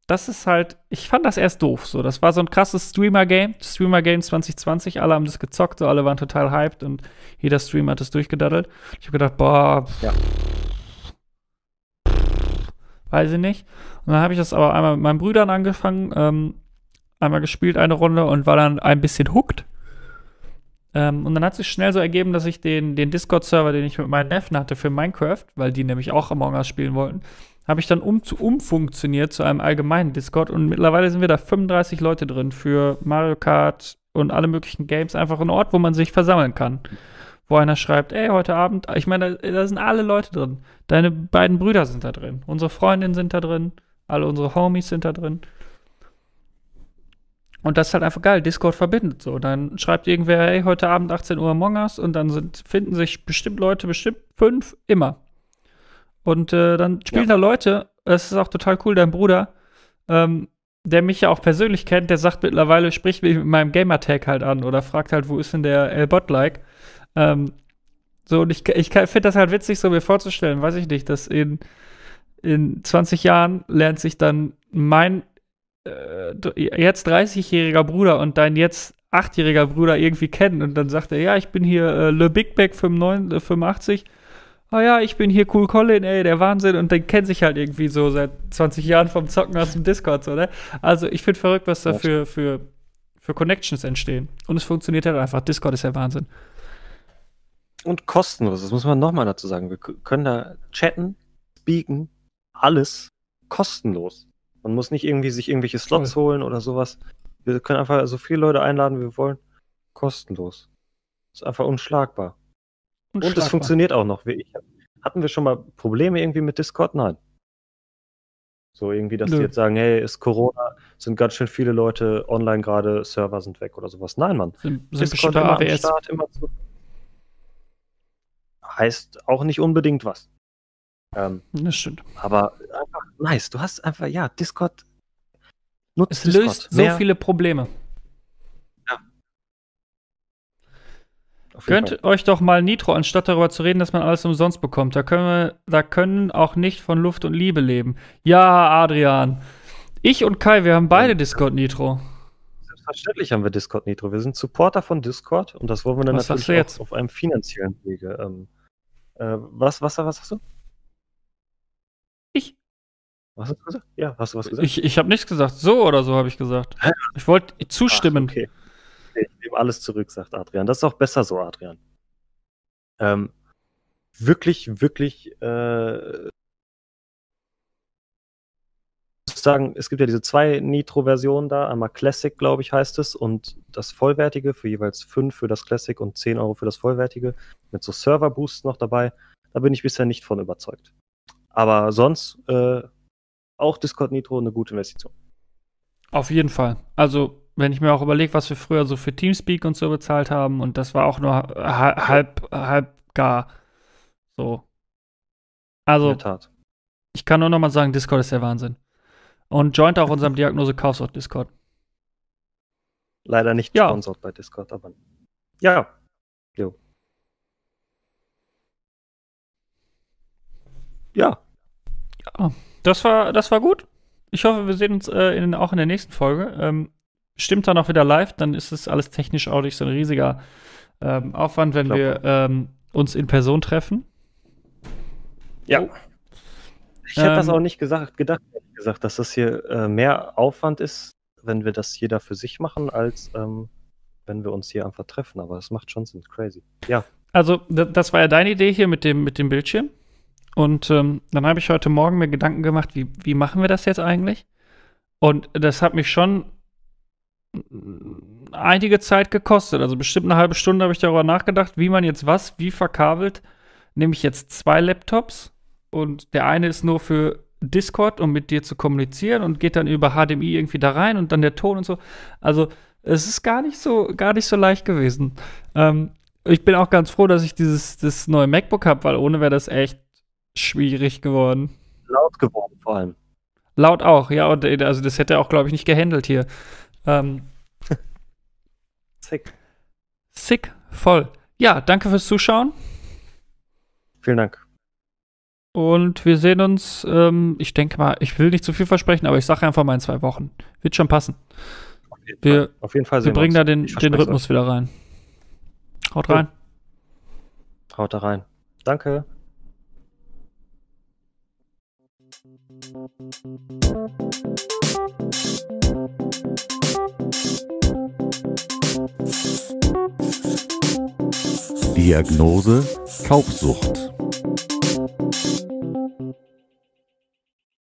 das ist halt, ich fand das erst doof. So, das war so ein krasses Streamer-Game, Streamer-Game 2020. Alle haben das gezockt, so alle waren total hyped und jeder Streamer hat das durchgedaddelt. Ich habe gedacht, boah, Ja. weiß ich nicht. Und dann habe ich das aber einmal mit meinen Brüdern angefangen, ähm, einmal gespielt eine Runde und war dann ein bisschen hooked. Ähm, und dann hat sich schnell so ergeben, dass ich den, den Discord-Server, den ich mit meinen Neffen hatte für Minecraft, weil die nämlich auch Among Us spielen wollten, habe ich dann um, zu, umfunktioniert zu einem allgemeinen Discord und mittlerweile sind wir da 35 Leute drin für Mario Kart und alle möglichen Games. Einfach ein Ort, wo man sich versammeln kann. Wo einer schreibt, ey, heute Abend, ich meine, da, da sind alle Leute drin. Deine beiden Brüder sind da drin. Unsere Freundinnen sind da drin. Alle unsere Homies sind da drin. Und das ist halt einfach geil. Discord verbindet so. Dann schreibt irgendwer, hey, heute Abend 18 Uhr Among und dann sind, finden sich bestimmt Leute, bestimmt fünf, immer. Und äh, dann spielen da Leute, das ist auch total cool, dein Bruder, ähm, der mich ja auch persönlich kennt, der sagt mittlerweile, spricht mich mit meinem Gamertag halt an oder fragt halt, wo ist denn der L-Bot-Like? Ähm, so, und ich, ich finde das halt witzig, so mir vorzustellen, weiß ich nicht, dass in, in 20 Jahren lernt sich dann mein äh, jetzt 30-jähriger Bruder und dein jetzt 8-jähriger Bruder irgendwie kennen und dann sagt er, ja, ich bin hier äh, Le Big Bag 85, 85. Ah ja, ich bin hier Cool Colin, ey, der Wahnsinn. Und dann kennen sich halt irgendwie so seit 20 Jahren vom Zocken aus dem Discord, so, ne? Also ich finde verrückt, was da für, für, für Connections entstehen. Und es funktioniert halt einfach. Discord ist ja Wahnsinn. und kostenlos, das muss man nochmal dazu sagen. Wir können da chatten, speaken, alles kostenlos. Man muss nicht irgendwie sich irgendwelche Slots holen oder sowas. Wir können einfach so viele Leute einladen, wie wir wollen. Kostenlos. Ist einfach unschlagbar. Und es funktioniert auch noch. Ich, hatten wir schon mal Probleme irgendwie mit Discord? Nein. So irgendwie, dass Nö. die jetzt sagen, hey, ist Corona, sind ganz schön viele Leute online gerade, Server sind weg oder sowas. Nein, Mann. Sind, sind Discord immer AWS. Start, immer zu. Heißt auch nicht unbedingt was. Ähm, Das stimmt. aber einfach nice. Du hast einfach, ja, Discord. Nutzt Es Discord. löst so Mehr- viele Probleme. Jeden Gönnt euch doch mal Nitro, anstatt darüber zu reden, dass man alles umsonst bekommt. Da können wir, da können auch nicht von Luft und Liebe leben. Ja, Adrian. Ich und Kai, wir haben beide Discord Nitro. Fall. Selbstverständlich haben wir Discord Nitro. Wir sind Supporter von Discord und das wollen wir dann Was natürlich jetzt? auch auf einem finanziellen Wege. Ähm, äh, was, was, was hast du? Ich? Was hast du gesagt? Ja, hast du was gesagt? Ich, ich habe nichts gesagt. So oder so habe ich gesagt. Ich wollte zustimmen. Ach, okay. Ich nehme alles zurück, sagt Adrian. Das ist auch besser so, Adrian. Ähm, wirklich, wirklich, äh, ich muss sagen, es gibt ja diese zwei Nitro-Versionen da. Einmal Classic, glaube ich, heißt es, und das Vollwertige für jeweils 5 für das Classic und 10 Euro für das Vollwertige. Mit so Server-Boosts noch dabei. Da bin ich bisher nicht von überzeugt. Aber sonst äh, auch Discord Nitro eine gute Investition. Auf jeden Fall. Also, wenn ich mir auch überlege, was wir früher so für Teamspeak und so bezahlt haben, und das war auch nur halb, halb gar. So. Also, ich kann nur noch mal sagen, Discord ist der Wahnsinn. Und joint auch unserem Diagnose-Kaufsort-Discord. Leider nicht ja. sponsort bei Discord, aber ja. Jo. Ja. Ja, das war, das war gut. Ich hoffe, wir sehen uns äh, in, auch in der nächsten Folge. Ähm, stimmt dann auch wieder live, dann ist es alles technisch auch nicht so ein riesiger ähm, Aufwand, wenn wir ähm, uns in Person treffen. Ja. Oh. Ich hätte das ähm, auch nicht gesagt, gedacht, gesagt, dass das hier äh, mehr Aufwand ist, wenn wir das jeder für sich machen, als ähm, wenn wir uns hier einfach treffen. Aber es macht schon Sinn. Crazy. Ja. Also, das war ja deine Idee hier mit dem, mit dem Bildschirm. Und ähm, dann habe ich heute Morgen mir Gedanken gemacht, wie, wie machen wir das jetzt eigentlich? Und das hat mich schon einige Zeit gekostet. Also bestimmt eine halbe Stunde habe ich darüber nachgedacht, wie man jetzt was, wie verkabelt. Nehme ich jetzt zwei Laptops und der eine ist nur für Discord, um mit dir zu kommunizieren und geht dann über HDMI irgendwie da rein und dann der Ton und so. Also es ist gar nicht so, gar nicht so leicht gewesen. Ähm, ich bin auch ganz froh, dass ich dieses das neue MacBook habe, weil ohne wäre das echt schwierig geworden. Laut geworden vor allem. Laut auch, ja, und äh, also das hätte er auch, glaube ich, nicht gehandelt hier. Ähm, Sick. Sick, voll. Ja, danke fürs Zuschauen. Vielen Dank. Und wir sehen uns, ähm, ich denke mal, ich will nicht zu viel versprechen, aber ich sage einfach mal in zwei Wochen. Wird schon passen. Auf jeden wir, Fall, Auf jeden Fall wir bringen da den, den Rhythmus wieder rein. Haut rein. Haut da rein. Danke. Diagnose Kaufsucht.